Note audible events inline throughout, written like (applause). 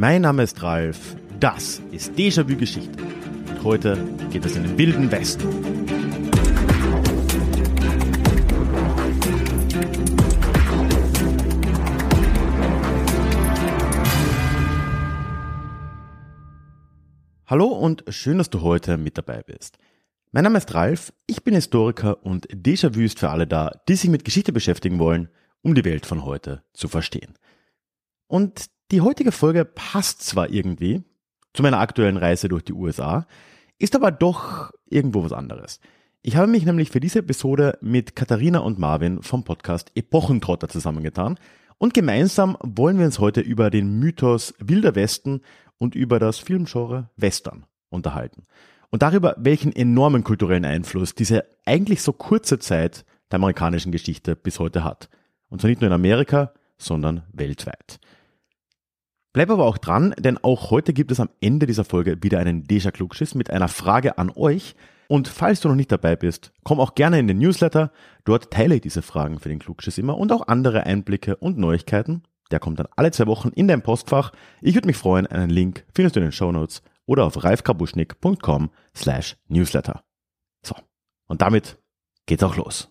Mein Name ist Ralf, das ist Déjà-vu Geschichte. Und heute geht es in den wilden Westen. Hallo und schön, dass du heute mit dabei bist. Mein Name ist Ralf, ich bin Historiker und Déjà-vu ist für alle da, die sich mit Geschichte beschäftigen wollen, um die Welt von heute zu verstehen. Und die heutige Folge passt zwar irgendwie zu meiner aktuellen Reise durch die USA, ist aber doch irgendwo was anderes. Ich habe mich nämlich für diese Episode mit Katharina und Marvin vom Podcast Epochentrotter zusammengetan und gemeinsam wollen wir uns heute über den Mythos Wilder Westen und über das Filmgenre Western unterhalten. Und darüber, welchen enormen kulturellen Einfluss diese eigentlich so kurze Zeit der amerikanischen Geschichte bis heute hat. Und zwar nicht nur in Amerika, sondern weltweit. Bleib aber auch dran, denn auch heute gibt es am Ende dieser Folge wieder einen Deja Klugschiss mit einer Frage an euch. Und falls du noch nicht dabei bist, komm auch gerne in den Newsletter. Dort teile ich diese Fragen für den Klugschiss immer und auch andere Einblicke und Neuigkeiten. Der kommt dann alle zwei Wochen in dein Postfach. Ich würde mich freuen, einen Link findest du in den Show Notes oder auf ralfkabuschnick.com slash newsletter. So, und damit geht's auch los.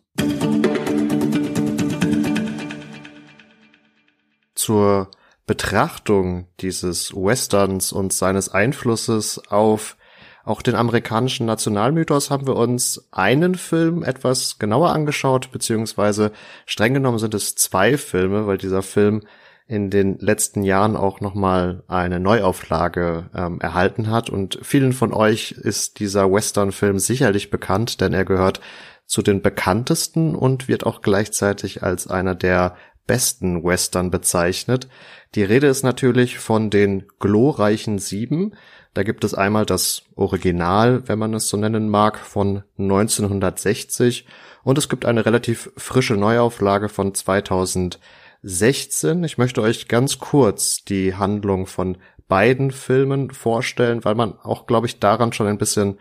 Zur Betrachtung dieses Westerns und seines Einflusses auf auch den amerikanischen Nationalmythos haben wir uns einen Film etwas genauer angeschaut, beziehungsweise streng genommen sind es zwei Filme, weil dieser Film in den letzten Jahren auch nochmal eine Neuauflage ähm, erhalten hat. Und vielen von euch ist dieser Western-Film sicherlich bekannt, denn er gehört zu den bekanntesten und wird auch gleichzeitig als einer der besten Western bezeichnet. Die Rede ist natürlich von den glorreichen Sieben. Da gibt es einmal das Original, wenn man es so nennen mag, von 1960 und es gibt eine relativ frische Neuauflage von 2016. Ich möchte euch ganz kurz die Handlung von beiden Filmen vorstellen, weil man auch, glaube ich, daran schon ein bisschen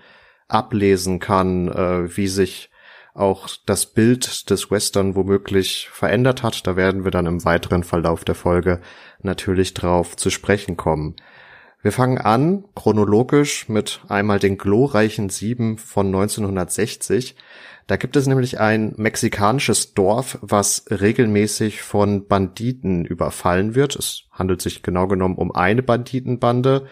ablesen kann, äh, wie sich auch das Bild des Western womöglich verändert hat. Da werden wir dann im weiteren Verlauf der Folge natürlich drauf zu sprechen kommen. Wir fangen an chronologisch mit einmal den glorreichen Sieben von 1960. Da gibt es nämlich ein mexikanisches Dorf, was regelmäßig von Banditen überfallen wird. Es handelt sich genau genommen um eine Banditenbande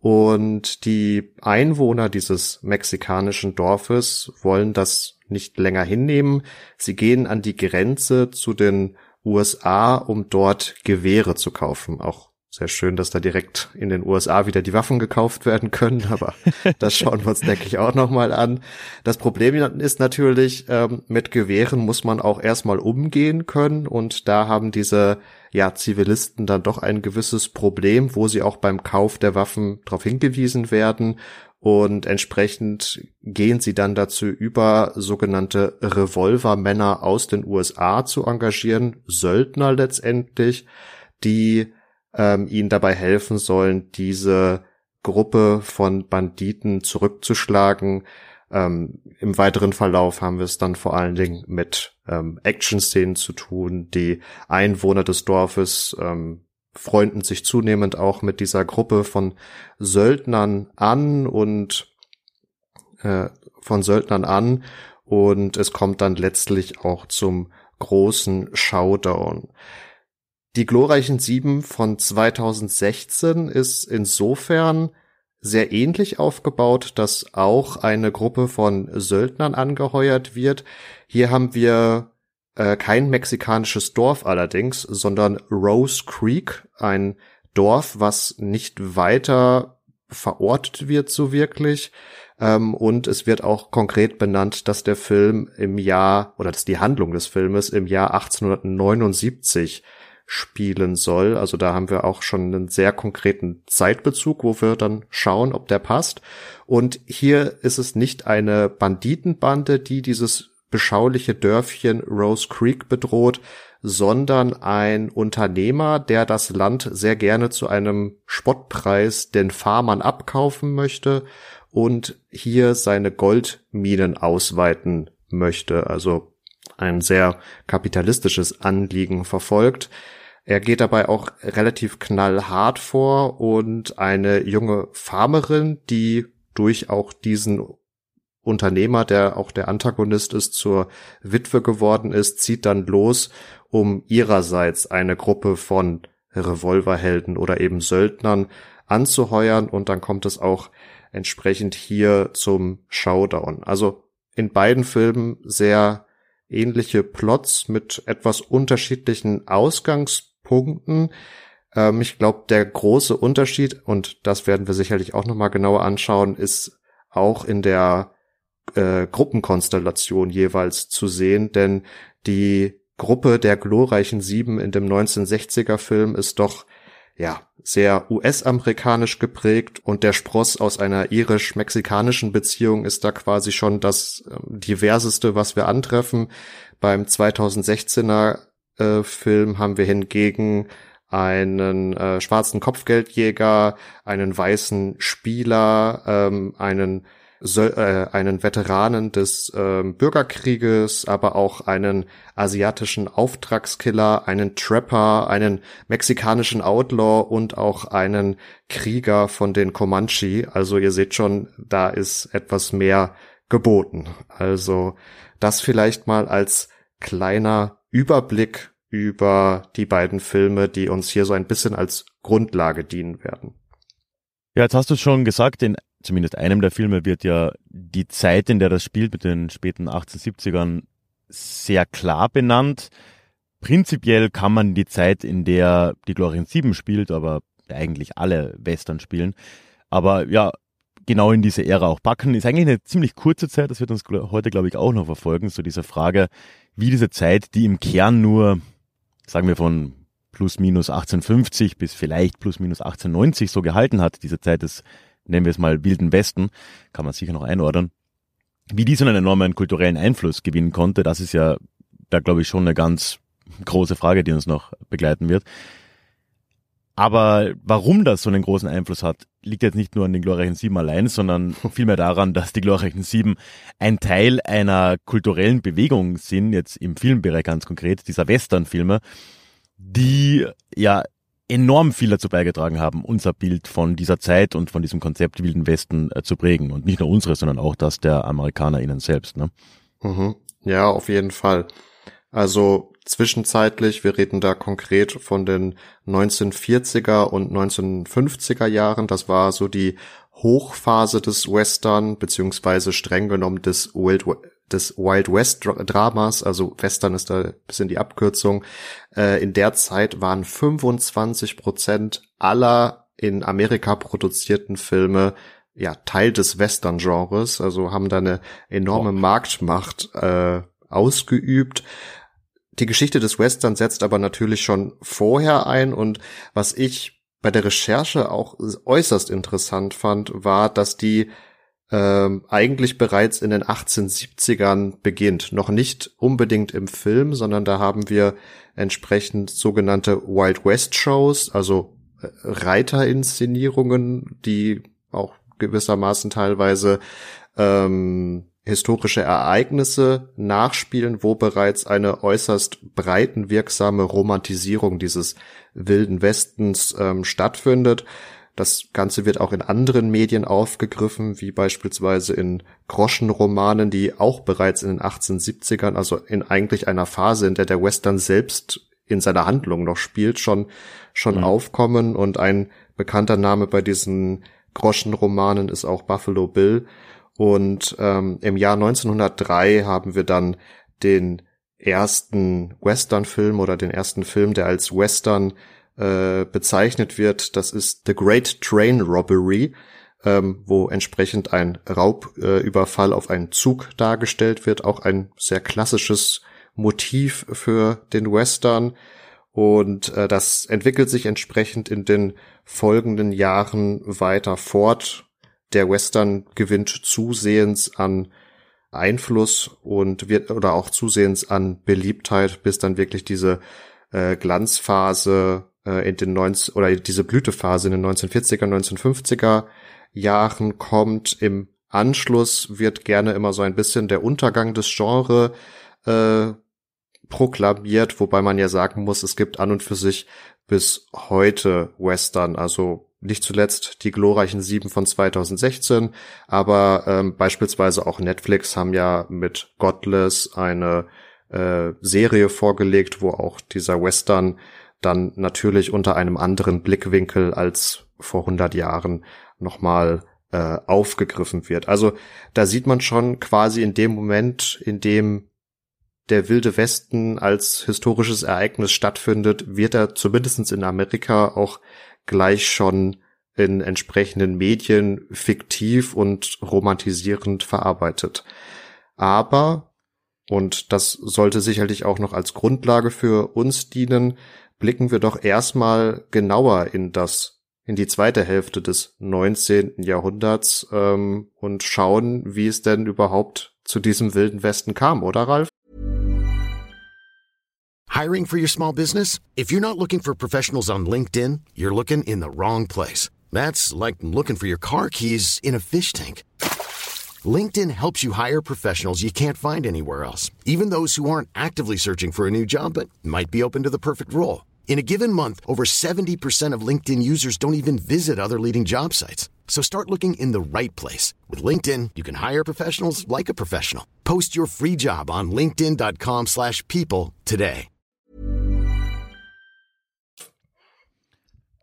und die Einwohner dieses mexikanischen Dorfes wollen das nicht länger hinnehmen. Sie gehen an die Grenze zu den USA, um dort Gewehre zu kaufen. Auch sehr schön, dass da direkt in den USA wieder die Waffen gekauft werden können, aber (laughs) das schauen wir uns, denke ich, auch nochmal an. Das Problem ist natürlich, ähm, mit Gewehren muss man auch erstmal umgehen können und da haben diese ja, Zivilisten dann doch ein gewisses Problem, wo sie auch beim Kauf der Waffen darauf hingewiesen werden und entsprechend gehen sie dann dazu über, sogenannte Revolvermänner aus den USA zu engagieren, Söldner letztendlich, die ähm, ihnen dabei helfen sollen, diese Gruppe von Banditen zurückzuschlagen. Ähm, Im weiteren Verlauf haben wir es dann vor allen Dingen mit ähm, Action-Szenen zu tun. Die Einwohner des Dorfes ähm, freunden sich zunehmend auch mit dieser Gruppe von Söldnern an und äh, von Söldnern an und es kommt dann letztlich auch zum großen Showdown. Die glorreichen Sieben von 2016 ist insofern sehr ähnlich aufgebaut, dass auch eine Gruppe von Söldnern angeheuert wird. Hier haben wir äh, kein mexikanisches Dorf allerdings, sondern Rose Creek, ein Dorf, was nicht weiter verortet wird so wirklich. Ähm, und es wird auch konkret benannt, dass der Film im Jahr oder dass die Handlung des Filmes im Jahr 1879 spielen soll. Also da haben wir auch schon einen sehr konkreten Zeitbezug, wo wir dann schauen, ob der passt. Und hier ist es nicht eine Banditenbande, die dieses beschauliche Dörfchen Rose Creek bedroht, sondern ein Unternehmer, der das Land sehr gerne zu einem Spottpreis den Farmern abkaufen möchte und hier seine Goldminen ausweiten möchte, also ein sehr kapitalistisches Anliegen verfolgt. er geht dabei auch relativ knallhart vor und eine junge Farmerin, die durch auch diesen Unternehmer, der auch der Antagonist ist, zur Witwe geworden ist, zieht dann los, um ihrerseits eine Gruppe von Revolverhelden oder eben Söldnern anzuheuern und dann kommt es auch entsprechend hier zum Showdown. Also in beiden Filmen sehr ähnliche Plots mit etwas unterschiedlichen Ausgangspunkten. Ähm, ich glaube, der große Unterschied, und das werden wir sicherlich auch nochmal genauer anschauen, ist auch in der äh, Gruppenkonstellation jeweils zu sehen, denn die Gruppe der glorreichen Sieben in dem 1960er Film ist doch ja, sehr US-amerikanisch geprägt und der Spross aus einer irisch-mexikanischen Beziehung ist da quasi schon das äh, diverseste, was wir antreffen. Beim 2016er äh, Film haben wir hingegen einen äh, schwarzen Kopfgeldjäger, einen weißen Spieler, ähm, einen so, äh, einen Veteranen des äh, Bürgerkrieges, aber auch einen asiatischen Auftragskiller, einen Trapper, einen mexikanischen Outlaw und auch einen Krieger von den Comanche. Also ihr seht schon, da ist etwas mehr geboten. Also das vielleicht mal als kleiner Überblick über die beiden Filme, die uns hier so ein bisschen als Grundlage dienen werden. Ja, jetzt hast du schon gesagt, in zumindest einem der Filme wird ja die Zeit, in der das spielt, mit den späten 1870ern, sehr klar benannt. Prinzipiell kann man die Zeit, in der die Glorien 7 spielt, aber eigentlich alle Western spielen, aber ja, genau in diese Ära auch packen, ist eigentlich eine ziemlich kurze Zeit, das wird uns heute, glaube ich, auch noch verfolgen, so diese Frage, wie diese Zeit, die im Kern nur, sagen wir von plus minus 1850 bis vielleicht plus minus 1890 so gehalten hat, diese Zeit des nennen wir es mal Wilden Westen, kann man sicher noch einordnen, wie die so einen enormen kulturellen Einfluss gewinnen konnte, das ist ja da glaube ich schon eine ganz große Frage, die uns noch begleiten wird. Aber warum das so einen großen Einfluss hat, liegt jetzt nicht nur an den glorreichen Sieben allein, sondern (laughs) vielmehr daran, dass die glorreichen Sieben ein Teil einer kulturellen Bewegung sind, jetzt im Filmbereich ganz konkret, dieser Western-Filme, die ja enorm viel dazu beigetragen haben, unser Bild von dieser Zeit und von diesem Konzept Wilden Westen äh, zu prägen. Und nicht nur unsere, sondern auch das der AmerikanerInnen selbst. Ne? Mhm. Ja, auf jeden Fall. Also zwischenzeitlich, wir reden da konkret von den 1940er und 1950er Jahren. Das war so die Hochphase des Western, beziehungsweise streng genommen des Wild, des Wild West Dramas, also Western ist da bisschen die Abkürzung. Äh, in der Zeit waren 25 Prozent aller in Amerika produzierten Filme ja Teil des Western-Genres, also haben da eine enorme Boah. Marktmacht äh, ausgeübt. Die Geschichte des Western setzt aber natürlich schon vorher ein und was ich bei der Recherche auch äußerst interessant fand, war, dass die ähm, eigentlich bereits in den 1870ern beginnt. Noch nicht unbedingt im Film, sondern da haben wir entsprechend sogenannte Wild West Shows, also äh, Reiterinszenierungen, die auch gewissermaßen teilweise ähm, historische Ereignisse nachspielen, wo bereits eine äußerst breitenwirksame Romantisierung dieses wilden Westens ähm, stattfindet. Das Ganze wird auch in anderen Medien aufgegriffen, wie beispielsweise in Groschenromanen, die auch bereits in den 1870ern, also in eigentlich einer Phase, in der der Western selbst in seiner Handlung noch spielt, schon, schon mhm. aufkommen. Und ein bekannter Name bei diesen Groschenromanen ist auch Buffalo Bill. Und ähm, im Jahr 1903 haben wir dann den ersten Western-Film oder den ersten Film, der als Western äh, bezeichnet wird. Das ist The Great Train Robbery, ähm, wo entsprechend ein Raubüberfall äh, auf einen Zug dargestellt wird. Auch ein sehr klassisches Motiv für den Western. Und äh, das entwickelt sich entsprechend in den folgenden Jahren weiter fort. Der Western gewinnt zusehends an Einfluss und wird oder auch zusehends an Beliebtheit, bis dann wirklich diese äh, Glanzphase äh, in den 90 oder diese Blütephase in den 1940er, 1950er Jahren kommt. Im Anschluss wird gerne immer so ein bisschen der Untergang des Genres äh, proklamiert, wobei man ja sagen muss, es gibt an und für sich bis heute Western, also nicht zuletzt die glorreichen Sieben von 2016, aber ähm, beispielsweise auch Netflix haben ja mit Godless eine äh, Serie vorgelegt, wo auch dieser Western dann natürlich unter einem anderen Blickwinkel als vor 100 Jahren nochmal äh, aufgegriffen wird. Also da sieht man schon quasi in dem Moment, in dem der Wilde Westen als historisches Ereignis stattfindet, wird er zumindestens in Amerika auch gleich schon in entsprechenden Medien fiktiv und romantisierend verarbeitet. Aber, und das sollte sicherlich auch noch als Grundlage für uns dienen, blicken wir doch erstmal genauer in das in die zweite Hälfte des 19. Jahrhunderts ähm, und schauen, wie es denn überhaupt zu diesem wilden Westen kam, oder Ralf? Hiring for your small business? If you're not looking for professionals on LinkedIn, you're looking in the wrong place. That's like looking for your car keys in a fish tank. LinkedIn helps you hire professionals you can't find anywhere else, even those who aren't actively searching for a new job but might be open to the perfect role. In a given month, over 70% of LinkedIn users don't even visit other leading job sites. So start looking in the right place. With LinkedIn, you can hire professionals like a professional. Post your free job on linkedin.com slash people today.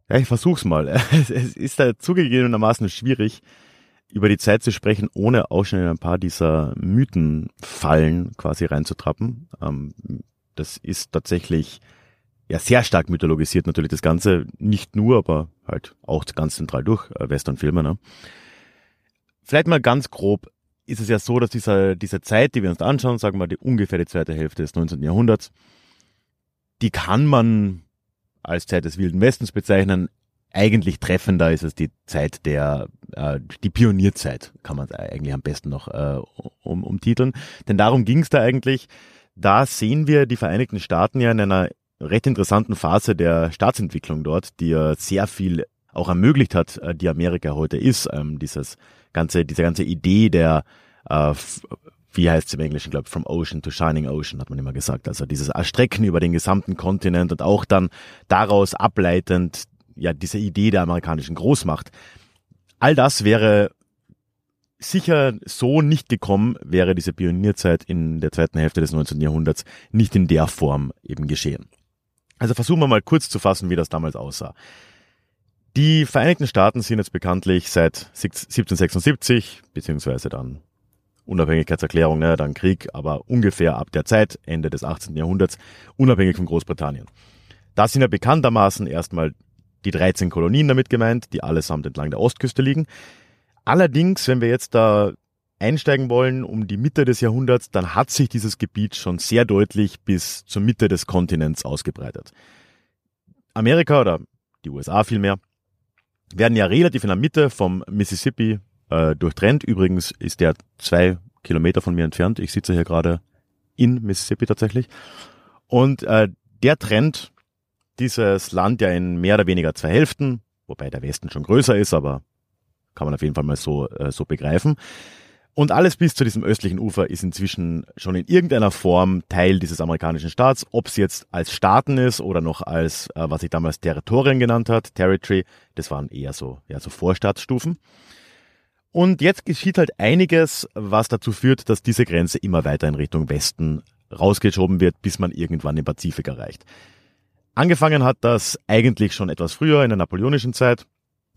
Ja, ich versuch's mal. (laughs) Es ist da zugegebenermaßen schwierig, über die Zeit zu sprechen, ohne auch schon in ein paar dieser Mythenfallen quasi reinzutrappen. Ähm, das ist tatsächlich ja sehr stark mythologisiert natürlich das Ganze, nicht nur, aber halt auch ganz zentral durch äh, Westernfilme. Ne? Vielleicht mal ganz grob ist es ja so, dass dieser, diese Zeit, die wir uns anschauen, sagen wir die ungefähr die zweite Hälfte des 19. Jahrhunderts, die kann man als Zeit des Wilden Westens bezeichnen. Eigentlich treffender ist es die Zeit der, äh, die Pionierzeit, kann man eigentlich am besten noch äh, um, umtiteln. Denn darum ging es da eigentlich. Da sehen wir die Vereinigten Staaten ja in einer recht interessanten Phase der Staatsentwicklung dort, die ja sehr viel auch ermöglicht hat, äh, die Amerika heute ist. Ähm, dieses ganze, diese ganze Idee der, äh, wie heißt es im Englischen, glaube ich, from ocean to shining ocean, hat man immer gesagt. Also dieses Erstrecken über den gesamten Kontinent und auch dann daraus ableitend, ja, diese Idee der amerikanischen Großmacht. All das wäre sicher so nicht gekommen, wäre diese Pionierzeit in der zweiten Hälfte des 19. Jahrhunderts nicht in der Form eben geschehen. Also versuchen wir mal kurz zu fassen, wie das damals aussah. Die Vereinigten Staaten sind jetzt bekanntlich seit 1776, beziehungsweise dann Unabhängigkeitserklärung, ne, dann Krieg, aber ungefähr ab der Zeit, Ende des 18. Jahrhunderts, unabhängig von Großbritannien. Da sind ja bekanntermaßen erstmal die 13 Kolonien damit gemeint, die allesamt entlang der Ostküste liegen. Allerdings, wenn wir jetzt da einsteigen wollen um die Mitte des Jahrhunderts, dann hat sich dieses Gebiet schon sehr deutlich bis zur Mitte des Kontinents ausgebreitet. Amerika oder die USA vielmehr werden ja relativ in der Mitte vom Mississippi äh, durchtrennt. Übrigens ist der zwei Kilometer von mir entfernt. Ich sitze hier gerade in Mississippi tatsächlich. Und äh, der trennt dieses Land ja in mehr oder weniger zwei Hälften, wobei der Westen schon größer ist, aber kann man auf jeden Fall mal so, äh, so begreifen. Und alles bis zu diesem östlichen Ufer ist inzwischen schon in irgendeiner Form Teil dieses amerikanischen Staats, ob es jetzt als Staaten ist oder noch als, äh, was ich damals Territorien genannt hat, Territory, das waren eher so, ja, so Vorstaatsstufen. Und jetzt geschieht halt einiges, was dazu führt, dass diese Grenze immer weiter in Richtung Westen rausgeschoben wird, bis man irgendwann den Pazifik erreicht. Angefangen hat das eigentlich schon etwas früher in der napoleonischen Zeit.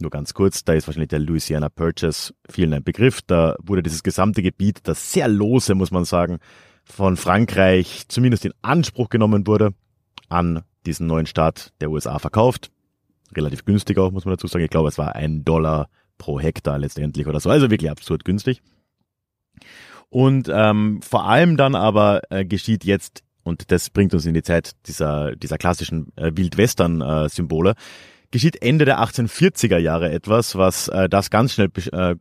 Nur ganz kurz, da ist wahrscheinlich der Louisiana Purchase vielen ein Begriff. Da wurde dieses gesamte Gebiet, das sehr lose, muss man sagen, von Frankreich zumindest in Anspruch genommen wurde, an diesen neuen Staat der USA verkauft. Relativ günstig auch, muss man dazu sagen. Ich glaube, es war ein Dollar pro Hektar letztendlich oder so. Also wirklich absurd günstig. Und ähm, vor allem dann aber äh, geschieht jetzt, und das bringt uns in die Zeit dieser, dieser klassischen äh, Wildwestern-Symbole, äh, geschieht Ende der 1840er Jahre etwas, was äh, das ganz schnell, äh,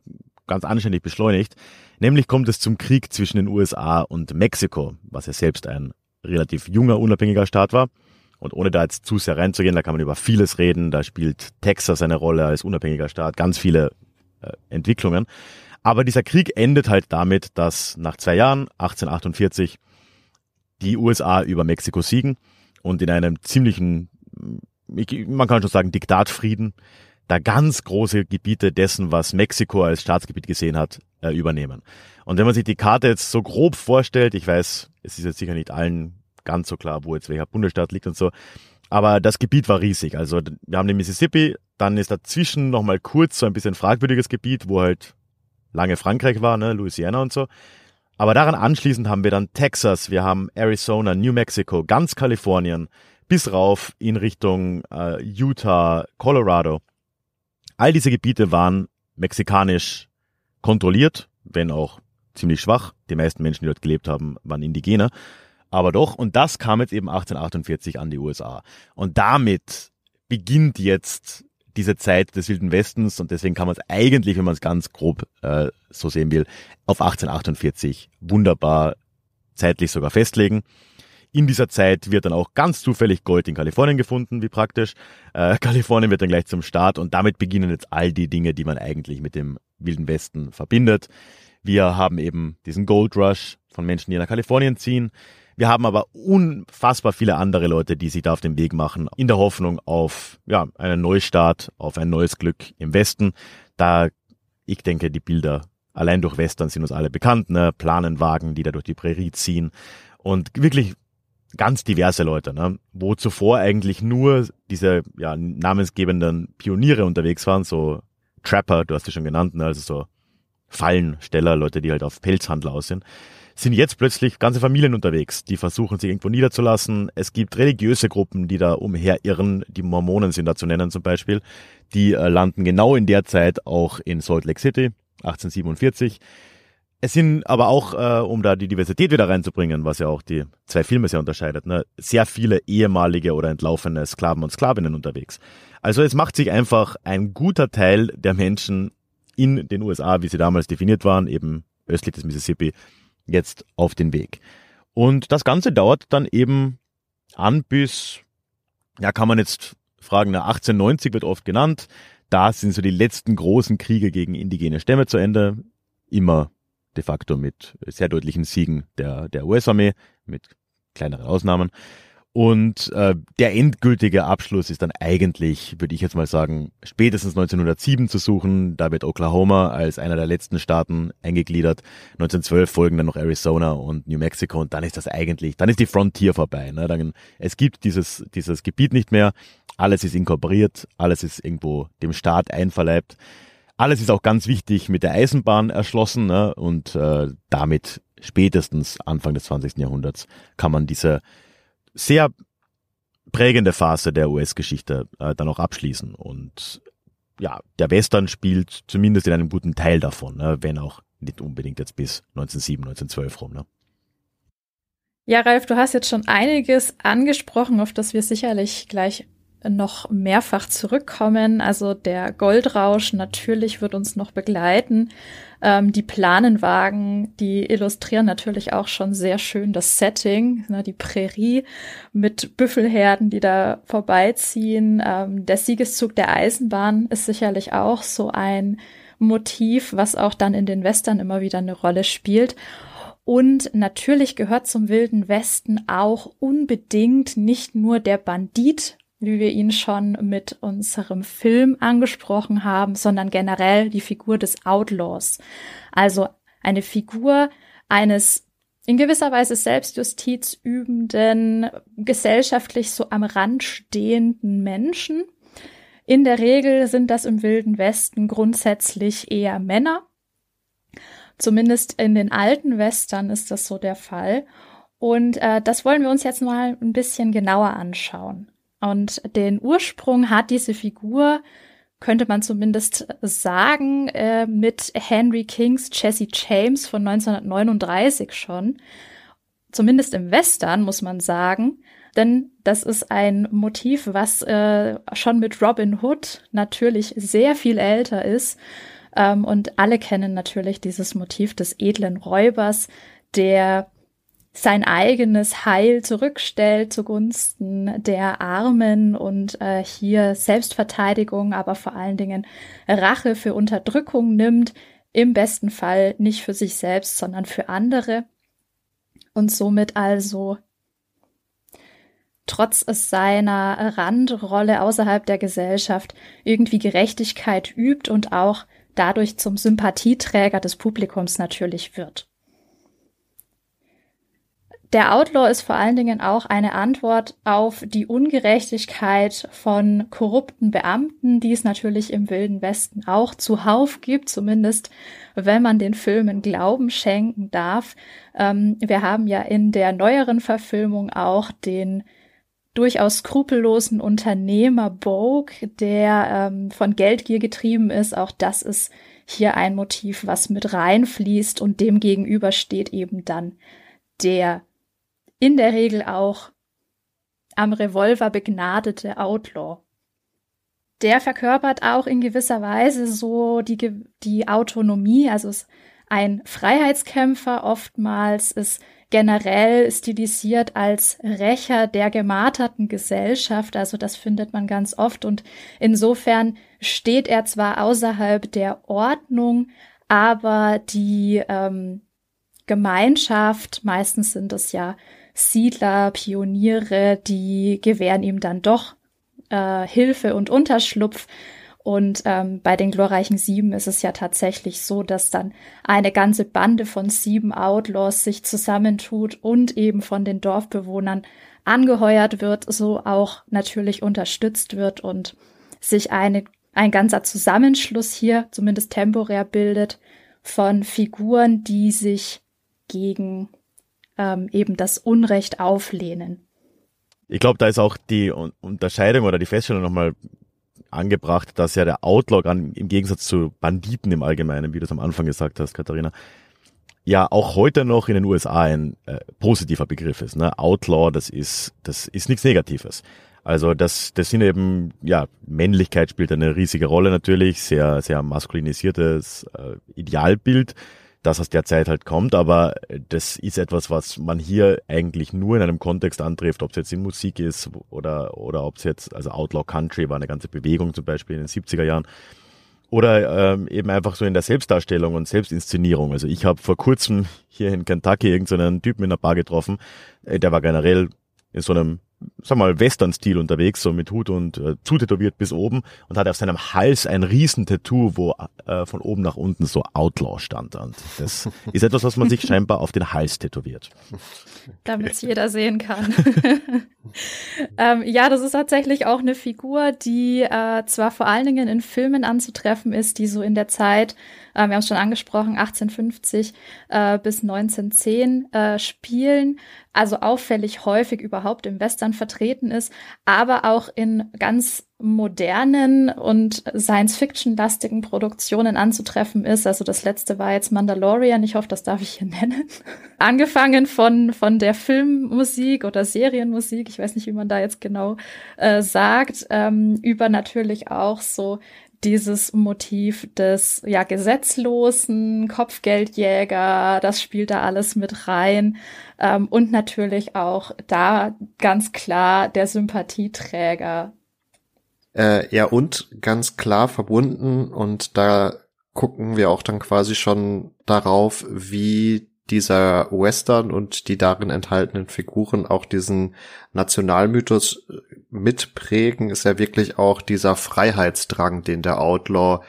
ganz anständig beschleunigt. Nämlich kommt es zum Krieg zwischen den USA und Mexiko, was ja selbst ein relativ junger, unabhängiger Staat war. Und ohne da jetzt zu sehr reinzugehen, da kann man über vieles reden. Da spielt Texas eine Rolle als unabhängiger Staat, ganz viele äh, Entwicklungen. Aber dieser Krieg endet halt damit, dass nach zwei Jahren, 1848, die USA über Mexiko siegen und in einem ziemlichen, man kann schon sagen, Diktatfrieden da ganz große Gebiete dessen, was Mexiko als Staatsgebiet gesehen hat, äh, übernehmen. Und wenn man sich die Karte jetzt so grob vorstellt, ich weiß, es ist jetzt sicher nicht allen ganz so klar, wo jetzt welcher Bundesstaat liegt und so, aber das Gebiet war riesig. Also wir haben den Mississippi, dann ist dazwischen nochmal kurz so ein bisschen fragwürdiges Gebiet, wo halt lange Frankreich war, ne, Louisiana und so. Aber daran anschließend haben wir dann Texas, wir haben Arizona, New Mexico, ganz Kalifornien, bis rauf in Richtung äh, Utah, Colorado. All diese Gebiete waren mexikanisch kontrolliert, wenn auch ziemlich schwach. Die meisten Menschen, die dort gelebt haben, waren Indigene. Aber doch, und das kam jetzt eben 1848 an die USA. Und damit beginnt jetzt diese Zeit des Wilden Westens und deswegen kann man es eigentlich, wenn man es ganz grob äh, so sehen will, auf 1848 wunderbar zeitlich sogar festlegen. In dieser Zeit wird dann auch ganz zufällig Gold in Kalifornien gefunden, wie praktisch. Äh, Kalifornien wird dann gleich zum Staat und damit beginnen jetzt all die Dinge, die man eigentlich mit dem Wilden Westen verbindet. Wir haben eben diesen Gold Rush von Menschen, die nach Kalifornien ziehen. Wir haben aber unfassbar viele andere Leute, die sich da auf den Weg machen, in der Hoffnung auf ja, einen Neustart, auf ein neues Glück im Westen. Da, ich denke, die Bilder allein durch Western sind uns alle bekannt, ne? Planenwagen, die da durch die Prärie ziehen. Und wirklich ganz diverse Leute, ne? wo zuvor eigentlich nur diese ja, namensgebenden Pioniere unterwegs waren, so Trapper, du hast sie schon genannt, ne? also so Fallensteller, Leute, die halt auf Pelzhandel aus sind, sind jetzt plötzlich ganze Familien unterwegs, die versuchen, sich irgendwo niederzulassen. Es gibt religiöse Gruppen, die da umherirren, die Mormonen sind da zu nennen zum Beispiel, die äh, landen genau in der Zeit auch in Salt Lake City, 1847. Es sind aber auch, äh, um da die Diversität wieder reinzubringen, was ja auch die zwei Filme sehr unterscheidet, ne, sehr viele ehemalige oder entlaufene Sklaven und Sklavinnen unterwegs. Also es macht sich einfach ein guter Teil der Menschen in den USA, wie sie damals definiert waren, eben östlich des Mississippi, jetzt auf den Weg. Und das Ganze dauert dann eben an bis, ja, kann man jetzt fragen, 1890 wird oft genannt. Da sind so die letzten großen Kriege gegen indigene Stämme zu Ende. Immer de facto mit sehr deutlichen Siegen der, der US-Armee, mit kleineren Ausnahmen. Und äh, der endgültige Abschluss ist dann eigentlich, würde ich jetzt mal sagen, spätestens 1907 zu suchen. Da wird Oklahoma als einer der letzten Staaten eingegliedert. 1912 folgen dann noch Arizona und New Mexico und dann ist das eigentlich, dann ist die Frontier vorbei. Ne? Dann, es gibt dieses, dieses Gebiet nicht mehr. Alles ist inkorporiert, alles ist irgendwo dem Staat einverleibt. Alles ist auch ganz wichtig mit der Eisenbahn erschlossen ne? und äh, damit spätestens Anfang des 20. Jahrhunderts kann man diese sehr prägende Phase der US-Geschichte äh, dann auch abschließen. Und ja, der Western spielt zumindest in einem guten Teil davon, ne? wenn auch nicht unbedingt jetzt bis 1907, 1912 rum. Ne? Ja, Ralf, du hast jetzt schon einiges angesprochen, auf das wir sicherlich gleich noch mehrfach zurückkommen. Also der Goldrausch natürlich wird uns noch begleiten. Ähm, die Planenwagen, die illustrieren natürlich auch schon sehr schön das Setting, ne, die Prärie mit Büffelherden, die da vorbeiziehen. Ähm, der Siegeszug der Eisenbahn ist sicherlich auch so ein Motiv, was auch dann in den Western immer wieder eine Rolle spielt. Und natürlich gehört zum Wilden Westen auch unbedingt nicht nur der Bandit wie wir ihn schon mit unserem Film angesprochen haben, sondern generell die Figur des Outlaws. Also eine Figur eines in gewisser Weise Selbstjustiz übenden, gesellschaftlich so am Rand stehenden Menschen. In der Regel sind das im Wilden Westen grundsätzlich eher Männer. Zumindest in den alten Western ist das so der Fall. Und äh, das wollen wir uns jetzt mal ein bisschen genauer anschauen. Und den Ursprung hat diese Figur, könnte man zumindest sagen, äh, mit Henry Kings Jesse James von 1939 schon. Zumindest im Western, muss man sagen. Denn das ist ein Motiv, was äh, schon mit Robin Hood natürlich sehr viel älter ist. Ähm, und alle kennen natürlich dieses Motiv des edlen Räubers, der sein eigenes Heil zurückstellt zugunsten der Armen und äh, hier Selbstverteidigung, aber vor allen Dingen Rache für Unterdrückung nimmt, im besten Fall nicht für sich selbst, sondern für andere und somit also trotz seiner Randrolle außerhalb der Gesellschaft irgendwie Gerechtigkeit übt und auch dadurch zum Sympathieträger des Publikums natürlich wird. Der Outlaw ist vor allen Dingen auch eine Antwort auf die Ungerechtigkeit von korrupten Beamten, die es natürlich im Wilden Westen auch zuhauf gibt, zumindest wenn man den Filmen Glauben schenken darf. Ähm, wir haben ja in der neueren Verfilmung auch den durchaus skrupellosen Unternehmer Bogue, der ähm, von Geldgier getrieben ist. Auch das ist hier ein Motiv, was mit reinfließt und dem gegenüber steht eben dann der in der Regel auch am Revolver begnadete Outlaw. Der verkörpert auch in gewisser Weise so die, die Autonomie, also ist ein Freiheitskämpfer oftmals, ist generell stilisiert als Rächer der gemarterten Gesellschaft. Also das findet man ganz oft. Und insofern steht er zwar außerhalb der Ordnung, aber die ähm, Gemeinschaft, meistens sind es ja Siedler, Pioniere, die gewähren ihm dann doch äh, Hilfe und Unterschlupf. Und ähm, bei den glorreichen Sieben ist es ja tatsächlich so, dass dann eine ganze Bande von sieben Outlaws sich zusammentut und eben von den Dorfbewohnern angeheuert wird, so auch natürlich unterstützt wird und sich eine, ein ganzer Zusammenschluss hier zumindest temporär bildet von Figuren, die sich gegen ähm, eben das Unrecht auflehnen. Ich glaube, da ist auch die Unterscheidung oder die Feststellung nochmal angebracht, dass ja der Outlaw im Gegensatz zu Banditen im Allgemeinen, wie du es am Anfang gesagt hast, Katharina, ja auch heute noch in den USA ein äh, positiver Begriff ist. Ne? Outlaw, das ist, das ist nichts Negatives. Also das, das sind eben, ja, Männlichkeit spielt eine riesige Rolle natürlich, sehr, sehr maskulinisiertes äh, Idealbild das aus der Zeit halt kommt, aber das ist etwas, was man hier eigentlich nur in einem Kontext antrifft, ob es jetzt in Musik ist oder, oder ob es jetzt, also Outlaw Country war eine ganze Bewegung zum Beispiel in den 70er Jahren. Oder ähm, eben einfach so in der Selbstdarstellung und Selbstinszenierung. Also ich habe vor kurzem hier in Kentucky irgendeinen Typen in einer Bar getroffen, äh, der war generell in so einem sag mal, Western-Stil unterwegs, so mit Hut und äh, zutätowiert bis oben und hatte auf seinem Hals ein Riesentattoo, wo äh, von oben nach unten so Outlaw stand. Und das (laughs) ist etwas, was man sich scheinbar auf den Hals tätowiert. Damit es (laughs) jeder sehen kann. (laughs) ähm, ja, das ist tatsächlich auch eine Figur, die äh, zwar vor allen Dingen in Filmen anzutreffen ist, die so in der Zeit äh, wir haben es schon angesprochen, 1850 äh, bis 1910 äh, spielen, also auffällig häufig überhaupt im Western vertreten ist, aber auch in ganz modernen und Science-Fiction-lastigen Produktionen anzutreffen ist. Also das letzte war jetzt Mandalorian, ich hoffe, das darf ich hier nennen. (laughs) Angefangen von, von der Filmmusik oder Serienmusik, ich weiß nicht, wie man da jetzt genau äh, sagt, ähm, über natürlich auch so dieses Motiv des ja gesetzlosen Kopfgeldjäger, das spielt da alles mit rein ähm, und natürlich auch da ganz klar der Sympathieträger. Äh, ja und ganz klar verbunden und da gucken wir auch dann quasi schon darauf, wie dieser Western und die darin enthaltenen Figuren auch diesen Nationalmythos äh, mitprägen, ist ja wirklich auch dieser Freiheitsdrang, den der Outlaw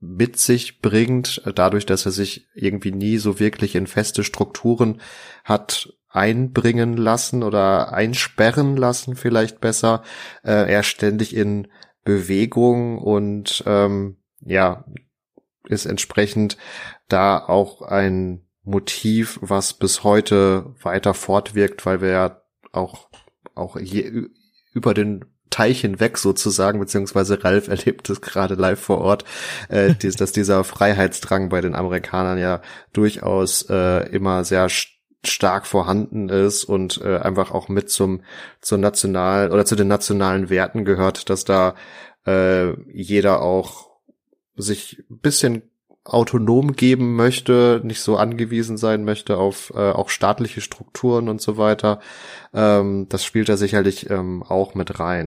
mit sich bringt, dadurch, dass er sich irgendwie nie so wirklich in feste Strukturen hat einbringen lassen oder einsperren lassen, vielleicht besser. Äh, er ständig in Bewegung und ähm, ja, ist entsprechend da auch ein Motiv, was bis heute weiter fortwirkt, weil wir ja auch, auch je, über den Teich hinweg sozusagen, beziehungsweise Ralf (laughs) erlebt es gerade live vor Ort, äh, (laughs) dies, dass dieser Freiheitsdrang bei den Amerikanern ja durchaus äh, immer sehr stark vorhanden ist und äh, einfach auch mit zum zur national oder zu den nationalen Werten gehört, dass da äh, jeder auch sich bisschen autonom geben möchte, nicht so angewiesen sein möchte auf äh, auch staatliche Strukturen und so weiter. Ähm, das spielt da sicherlich ähm, auch mit rein.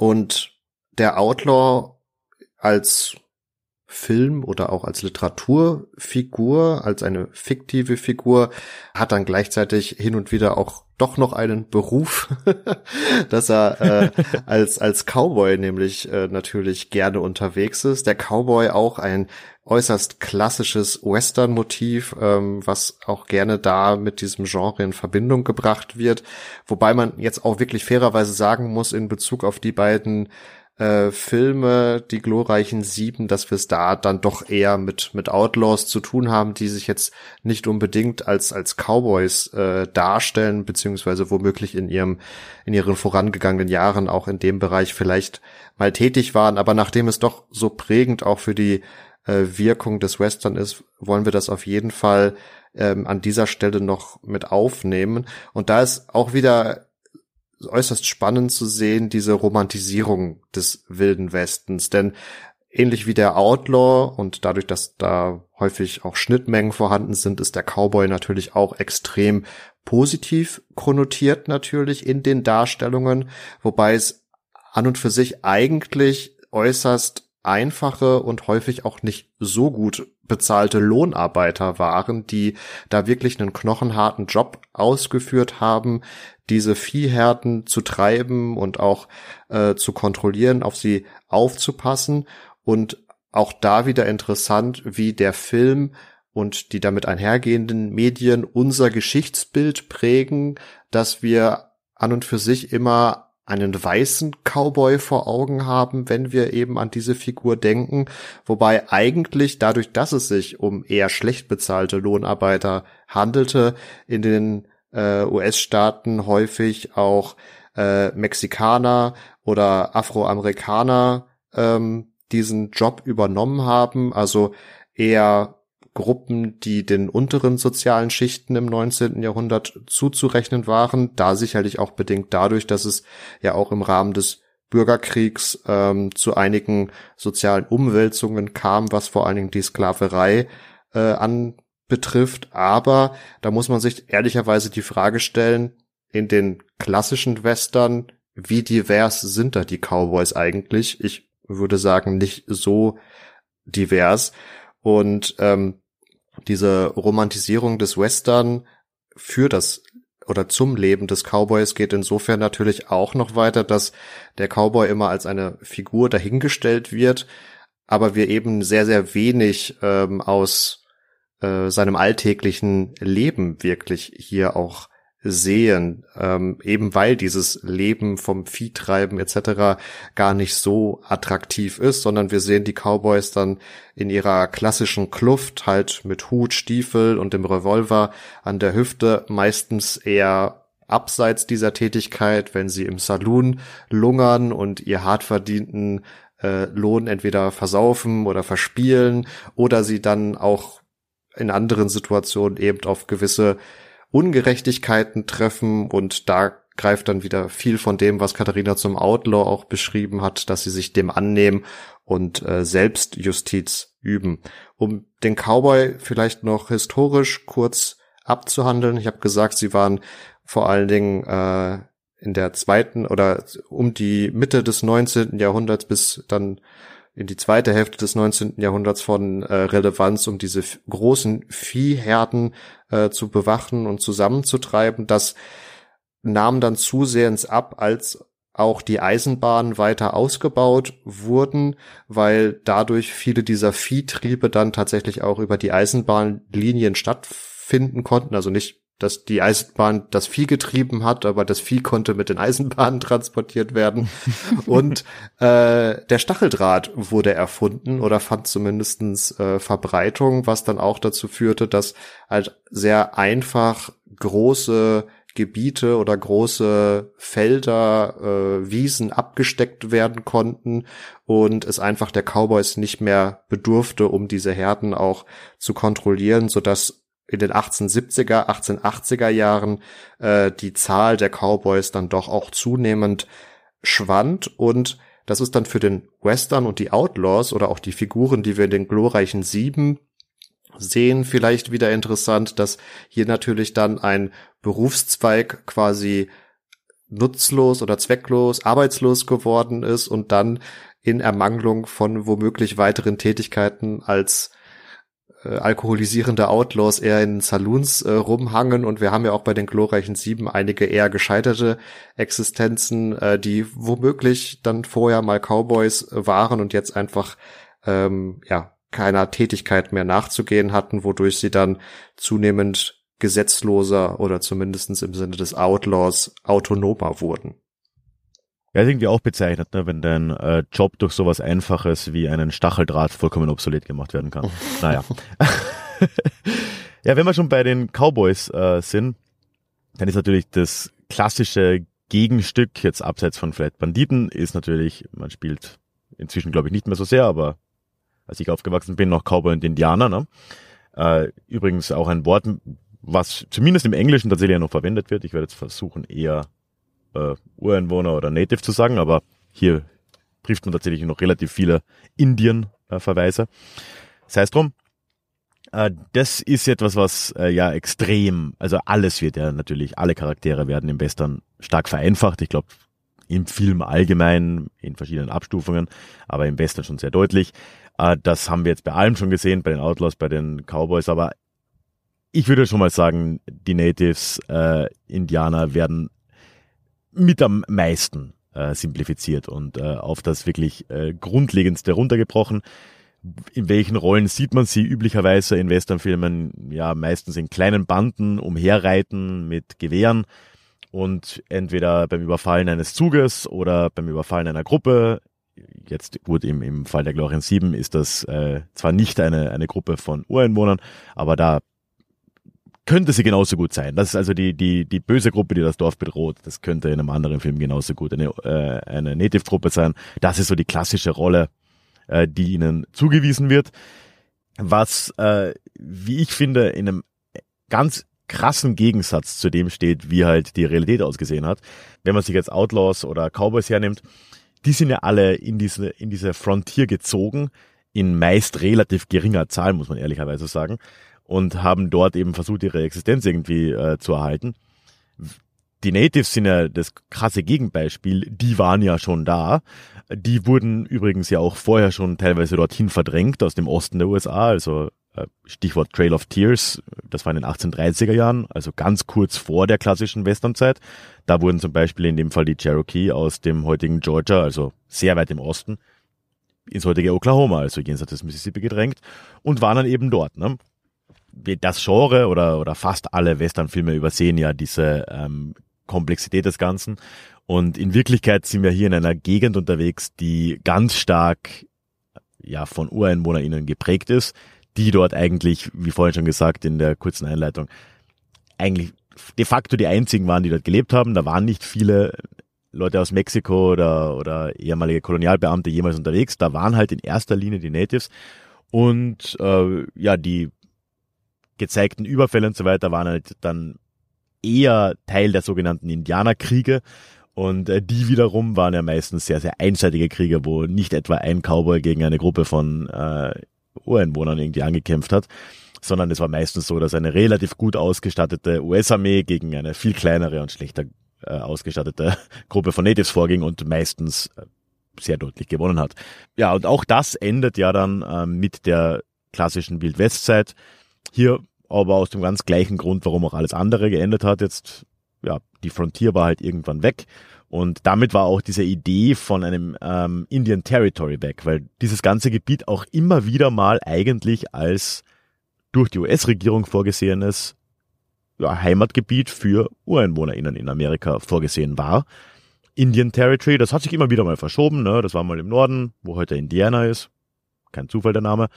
Und der Outlaw als Film oder auch als Literaturfigur, als eine fiktive Figur, hat dann gleichzeitig hin und wieder auch doch noch einen Beruf, (laughs) dass er äh, (laughs) als als Cowboy nämlich äh, natürlich gerne unterwegs ist. Der Cowboy auch ein äußerst klassisches Western-Motiv, ähm, was auch gerne da mit diesem Genre in Verbindung gebracht wird. Wobei man jetzt auch wirklich fairerweise sagen muss in Bezug auf die beiden äh, Filme, die glorreichen Sieben, dass wir es da dann doch eher mit mit Outlaws zu tun haben, die sich jetzt nicht unbedingt als als Cowboys äh, darstellen, beziehungsweise womöglich in ihrem in ihren vorangegangenen Jahren auch in dem Bereich vielleicht mal tätig waren, aber nachdem es doch so prägend auch für die äh, Wirkung des Western ist, wollen wir das auf jeden Fall ähm, an dieser Stelle noch mit aufnehmen. Und da ist auch wieder äußerst spannend zu sehen, diese Romantisierung des wilden Westens. Denn ähnlich wie der Outlaw und dadurch, dass da häufig auch Schnittmengen vorhanden sind, ist der Cowboy natürlich auch extrem positiv konnotiert natürlich in den Darstellungen, wobei es an und für sich eigentlich äußerst einfache und häufig auch nicht so gut bezahlte Lohnarbeiter waren, die da wirklich einen knochenharten Job ausgeführt haben, diese Viehherden zu treiben und auch äh, zu kontrollieren, auf sie aufzupassen. Und auch da wieder interessant, wie der Film und die damit einhergehenden Medien unser Geschichtsbild prägen, dass wir an und für sich immer einen weißen Cowboy vor Augen haben, wenn wir eben an diese Figur denken, wobei eigentlich dadurch, dass es sich um eher schlecht bezahlte Lohnarbeiter handelte, in den äh, US-Staaten häufig auch äh, Mexikaner oder Afroamerikaner ähm, diesen Job übernommen haben, also eher Gruppen, die den unteren sozialen Schichten im 19. Jahrhundert zuzurechnen waren, da sicherlich auch bedingt dadurch, dass es ja auch im Rahmen des Bürgerkriegs ähm, zu einigen sozialen Umwälzungen kam, was vor allen Dingen die Sklaverei äh, anbetrifft. Aber da muss man sich ehrlicherweise die Frage stellen, in den klassischen Western, wie divers sind da die Cowboys eigentlich? Ich würde sagen, nicht so divers. Und ähm, diese Romantisierung des Western für das oder zum Leben des Cowboys geht insofern natürlich auch noch weiter, dass der Cowboy immer als eine Figur dahingestellt wird, aber wir eben sehr, sehr wenig ähm, aus äh, seinem alltäglichen Leben wirklich hier auch sehen, ähm, eben weil dieses Leben vom Viehtreiben etc. gar nicht so attraktiv ist, sondern wir sehen die Cowboys dann in ihrer klassischen Kluft halt mit Hut, Stiefel und dem Revolver an der Hüfte meistens eher abseits dieser Tätigkeit, wenn sie im Saloon lungern und ihr hart verdienten äh, Lohn entweder versaufen oder verspielen oder sie dann auch in anderen Situationen eben auf gewisse Ungerechtigkeiten treffen und da greift dann wieder viel von dem, was Katharina zum Outlaw auch beschrieben hat, dass sie sich dem annehmen und äh, Selbstjustiz üben. Um den Cowboy vielleicht noch historisch kurz abzuhandeln. Ich habe gesagt, sie waren vor allen Dingen äh, in der zweiten oder um die Mitte des 19. Jahrhunderts bis dann in die zweite Hälfte des 19. Jahrhunderts von äh, Relevanz, um diese großen Viehherden äh, zu bewachen und zusammenzutreiben. Das nahm dann zusehends ab, als auch die Eisenbahnen weiter ausgebaut wurden, weil dadurch viele dieser Viehtriebe dann tatsächlich auch über die Eisenbahnlinien stattfinden konnten. Also nicht dass die Eisenbahn das Vieh getrieben hat, aber das Vieh konnte mit den Eisenbahnen (laughs) transportiert werden. Und äh, der Stacheldraht wurde erfunden oder fand zumindestens äh, Verbreitung, was dann auch dazu führte, dass halt sehr einfach große Gebiete oder große Felder, äh, Wiesen abgesteckt werden konnten und es einfach der Cowboys nicht mehr bedurfte, um diese Herden auch zu kontrollieren, so dass in den 1870er, 1880er Jahren äh, die Zahl der Cowboys dann doch auch zunehmend schwand. Und das ist dann für den Western und die Outlaws oder auch die Figuren, die wir in den glorreichen Sieben sehen, vielleicht wieder interessant, dass hier natürlich dann ein Berufszweig quasi nutzlos oder zwecklos, arbeitslos geworden ist und dann in Ermangelung von womöglich weiteren Tätigkeiten als äh, alkoholisierende Outlaws eher in Saloons äh, rumhangen und wir haben ja auch bei den glorreichen Sieben einige eher gescheiterte Existenzen, äh, die womöglich dann vorher mal Cowboys waren und jetzt einfach ähm, ja keiner Tätigkeit mehr nachzugehen hatten, wodurch sie dann zunehmend gesetzloser oder zumindestens im Sinne des Outlaws autonomer wurden. Ja, ist irgendwie auch bezeichnet, ne, wenn dein äh, Job durch sowas Einfaches wie einen Stacheldraht vollkommen obsolet gemacht werden kann. (laughs) naja. (laughs) ja, wenn wir schon bei den Cowboys äh, sind, dann ist natürlich das klassische Gegenstück, jetzt abseits von vielleicht Banditen, ist natürlich, man spielt inzwischen glaube ich nicht mehr so sehr, aber als ich aufgewachsen bin, noch Cowboy und Indianer. Ne? Äh, übrigens auch ein Wort, was zumindest im Englischen tatsächlich noch verwendet wird. Ich werde jetzt versuchen, eher äh, Ureinwohner oder Native zu sagen, aber hier trifft man tatsächlich noch relativ viele Indien-Verweise. Sei es drum. Äh, das ist etwas, was äh, ja extrem, also alles wird ja natürlich, alle Charaktere werden im Western stark vereinfacht. Ich glaube, im Film allgemein, in verschiedenen Abstufungen, aber im Western schon sehr deutlich. Äh, das haben wir jetzt bei allem schon gesehen, bei den Outlaws, bei den Cowboys, aber ich würde schon mal sagen, die Natives, äh, Indianer werden mit am meisten äh, simplifiziert und äh, auf das wirklich äh, Grundlegendste runtergebrochen. In welchen Rollen sieht man sie üblicherweise in Westernfilmen? Ja, meistens in kleinen Banden umherreiten mit Gewehren und entweder beim Überfallen eines Zuges oder beim Überfallen einer Gruppe. Jetzt gut, im, im Fall der Glorien 7 ist das äh, zwar nicht eine, eine Gruppe von Ureinwohnern, aber da könnte sie genauso gut sein. Das ist also die, die, die böse Gruppe, die das Dorf bedroht. Das könnte in einem anderen Film genauso gut eine, äh, eine Native-Gruppe sein. Das ist so die klassische Rolle, äh, die ihnen zugewiesen wird. Was, äh, wie ich finde, in einem ganz krassen Gegensatz zu dem steht, wie halt die Realität ausgesehen hat. Wenn man sich jetzt Outlaws oder Cowboys hernimmt, die sind ja alle in diese, in diese Frontier gezogen, in meist relativ geringer Zahl, muss man ehrlicherweise sagen und haben dort eben versucht, ihre Existenz irgendwie äh, zu erhalten. Die Natives sind ja das krasse Gegenbeispiel, die waren ja schon da. Die wurden übrigens ja auch vorher schon teilweise dorthin verdrängt aus dem Osten der USA, also äh, Stichwort Trail of Tears, das war in den 1830er Jahren, also ganz kurz vor der klassischen Westernzeit. Da wurden zum Beispiel in dem Fall die Cherokee aus dem heutigen Georgia, also sehr weit im Osten, ins heutige Oklahoma, also jenseits des Mississippi gedrängt und waren dann eben dort. Ne? Das Genre oder, oder fast alle Westernfilme übersehen ja diese ähm, Komplexität des Ganzen. Und in Wirklichkeit sind wir hier in einer Gegend unterwegs, die ganz stark ja von UreinwohnerInnen geprägt ist, die dort eigentlich, wie vorhin schon gesagt in der kurzen Einleitung, eigentlich de facto die einzigen waren, die dort gelebt haben. Da waren nicht viele Leute aus Mexiko oder, oder ehemalige Kolonialbeamte jemals unterwegs. Da waren halt in erster Linie die Natives. Und äh, ja, die gezeigten Überfälle und so weiter waren halt dann eher Teil der sogenannten Indianerkriege. Und äh, die wiederum waren ja meistens sehr, sehr einseitige Kriege, wo nicht etwa ein Cowboy gegen eine Gruppe von äh, Ureinwohnern irgendwie angekämpft hat, sondern es war meistens so, dass eine relativ gut ausgestattete US-Armee gegen eine viel kleinere und schlechter äh, ausgestattete (laughs) Gruppe von Natives vorging und meistens äh, sehr deutlich gewonnen hat. Ja, und auch das endet ja dann äh, mit der klassischen Wild-West-Zeit. Hier aber aus dem ganz gleichen Grund, warum auch alles andere geendet hat. Jetzt, ja, die Frontier war halt irgendwann weg. Und damit war auch diese Idee von einem ähm, Indian Territory weg, weil dieses ganze Gebiet auch immer wieder mal eigentlich als durch die US-Regierung vorgesehenes ja, Heimatgebiet für UreinwohnerInnen in Amerika vorgesehen war. Indian Territory, das hat sich immer wieder mal verschoben, ne? Das war mal im Norden, wo heute Indiana ist. Kein Zufall der Name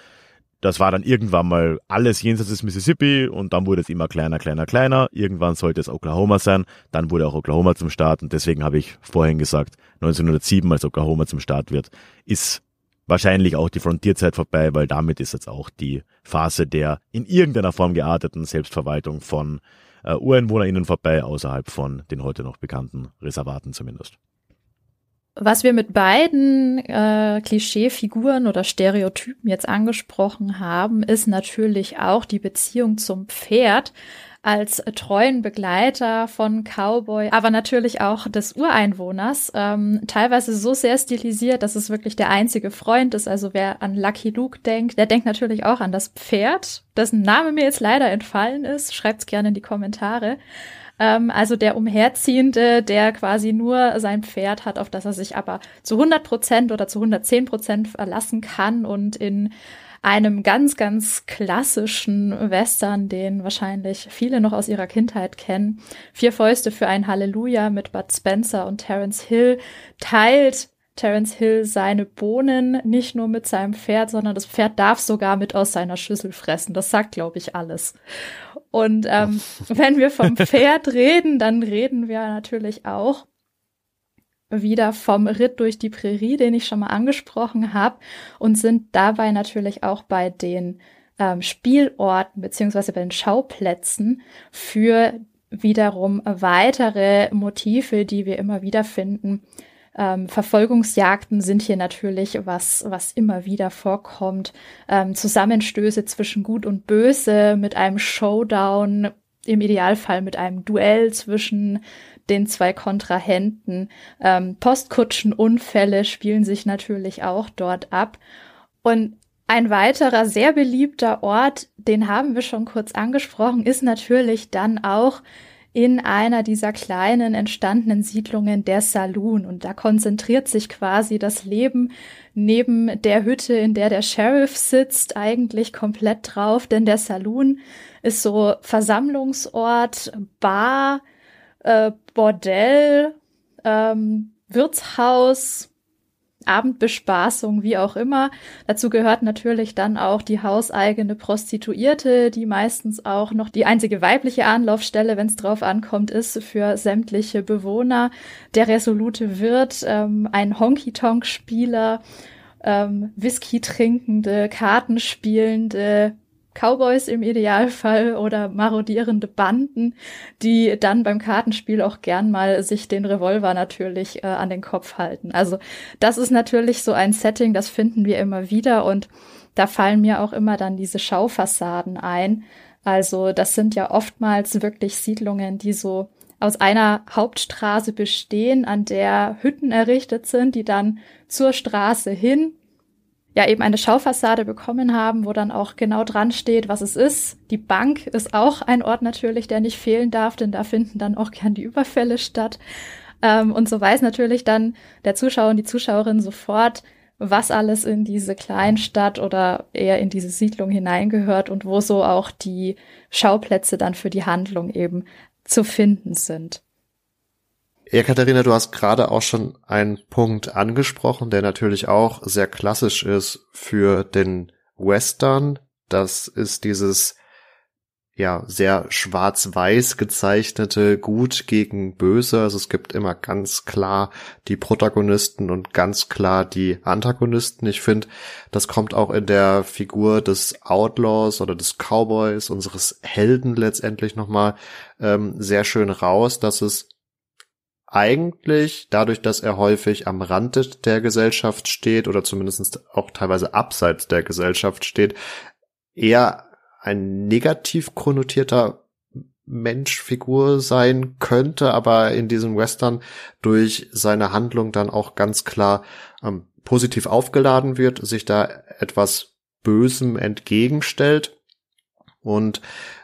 das war dann irgendwann mal alles jenseits des Mississippi und dann wurde es immer kleiner, kleiner, kleiner. Irgendwann sollte es Oklahoma sein, dann wurde auch Oklahoma zum Staat und deswegen habe ich vorhin gesagt, 1907, als Oklahoma zum Staat wird, ist wahrscheinlich auch die Frontierzeit vorbei, weil damit ist jetzt auch die Phase der in irgendeiner Form gearteten Selbstverwaltung von äh, UreinwohnerInnen vorbei, außerhalb von den heute noch bekannten Reservaten zumindest. Was wir mit beiden äh, Klischeefiguren oder Stereotypen jetzt angesprochen haben, ist natürlich auch die Beziehung zum Pferd als treuen Begleiter von Cowboy, aber natürlich auch des Ureinwohners, ähm, teilweise so sehr stilisiert, dass es wirklich der einzige Freund ist. Also wer an Lucky Luke denkt, der denkt natürlich auch an das Pferd, dessen Name mir jetzt leider entfallen ist. Schreibt's gerne in die Kommentare. Ähm, also der Umherziehende, der quasi nur sein Pferd hat, auf das er sich aber zu 100 Prozent oder zu 110 Prozent verlassen kann und in einem ganz, ganz klassischen Western, den wahrscheinlich viele noch aus ihrer Kindheit kennen. Vier Fäuste für ein Halleluja mit Bud Spencer und Terence Hill teilt Terence Hill seine Bohnen nicht nur mit seinem Pferd, sondern das Pferd darf sogar mit aus seiner Schüssel fressen. Das sagt, glaube ich, alles. Und ähm, wenn wir vom (laughs) Pferd reden, dann reden wir natürlich auch wieder vom Ritt durch die Prärie, den ich schon mal angesprochen habe, und sind dabei natürlich auch bei den ähm, Spielorten beziehungsweise bei den Schauplätzen für wiederum weitere Motive, die wir immer wieder finden. Ähm, Verfolgungsjagden sind hier natürlich was, was immer wieder vorkommt. Ähm, Zusammenstöße zwischen Gut und Böse mit einem Showdown, im Idealfall mit einem Duell zwischen den zwei Kontrahenten. Ähm, Postkutschenunfälle spielen sich natürlich auch dort ab. Und ein weiterer sehr beliebter Ort, den haben wir schon kurz angesprochen, ist natürlich dann auch in einer dieser kleinen entstandenen Siedlungen der Saloon. Und da konzentriert sich quasi das Leben neben der Hütte, in der der Sheriff sitzt, eigentlich komplett drauf. Denn der Saloon ist so Versammlungsort, Bar, äh, Bordell, ähm, Wirtshaus, Abendbespaßung, wie auch immer. Dazu gehört natürlich dann auch die hauseigene Prostituierte, die meistens auch noch die einzige weibliche Anlaufstelle, wenn es drauf ankommt, ist für sämtliche Bewohner. Der resolute Wirt, ähm, ein Honky-Tonk-Spieler, ähm, Whisky trinkende, Kartenspielende, Cowboys im Idealfall oder marodierende Banden, die dann beim Kartenspiel auch gern mal sich den Revolver natürlich äh, an den Kopf halten. Also das ist natürlich so ein Setting, das finden wir immer wieder und da fallen mir auch immer dann diese Schaufassaden ein. Also das sind ja oftmals wirklich Siedlungen, die so aus einer Hauptstraße bestehen, an der Hütten errichtet sind, die dann zur Straße hin ja eben eine Schaufassade bekommen haben, wo dann auch genau dran steht, was es ist. Die Bank ist auch ein Ort natürlich, der nicht fehlen darf, denn da finden dann auch gern die Überfälle statt. Ähm, und so weiß natürlich dann der Zuschauer und die Zuschauerin sofort, was alles in diese Kleinstadt oder eher in diese Siedlung hineingehört und wo so auch die Schauplätze dann für die Handlung eben zu finden sind. Ja, Katharina, du hast gerade auch schon einen Punkt angesprochen, der natürlich auch sehr klassisch ist für den Western. Das ist dieses ja sehr schwarz-weiß gezeichnete Gut gegen Böse. Also es gibt immer ganz klar die Protagonisten und ganz klar die Antagonisten. Ich finde, das kommt auch in der Figur des Outlaws oder des Cowboys, unseres Helden letztendlich nochmal ähm, sehr schön raus, dass es eigentlich dadurch, dass er häufig am Rand der Gesellschaft steht oder zumindest auch teilweise abseits der Gesellschaft steht, eher ein negativ konnotierter Menschfigur sein könnte, aber in diesem Western durch seine Handlung dann auch ganz klar ähm, positiv aufgeladen wird, sich da etwas Bösem entgegenstellt. Und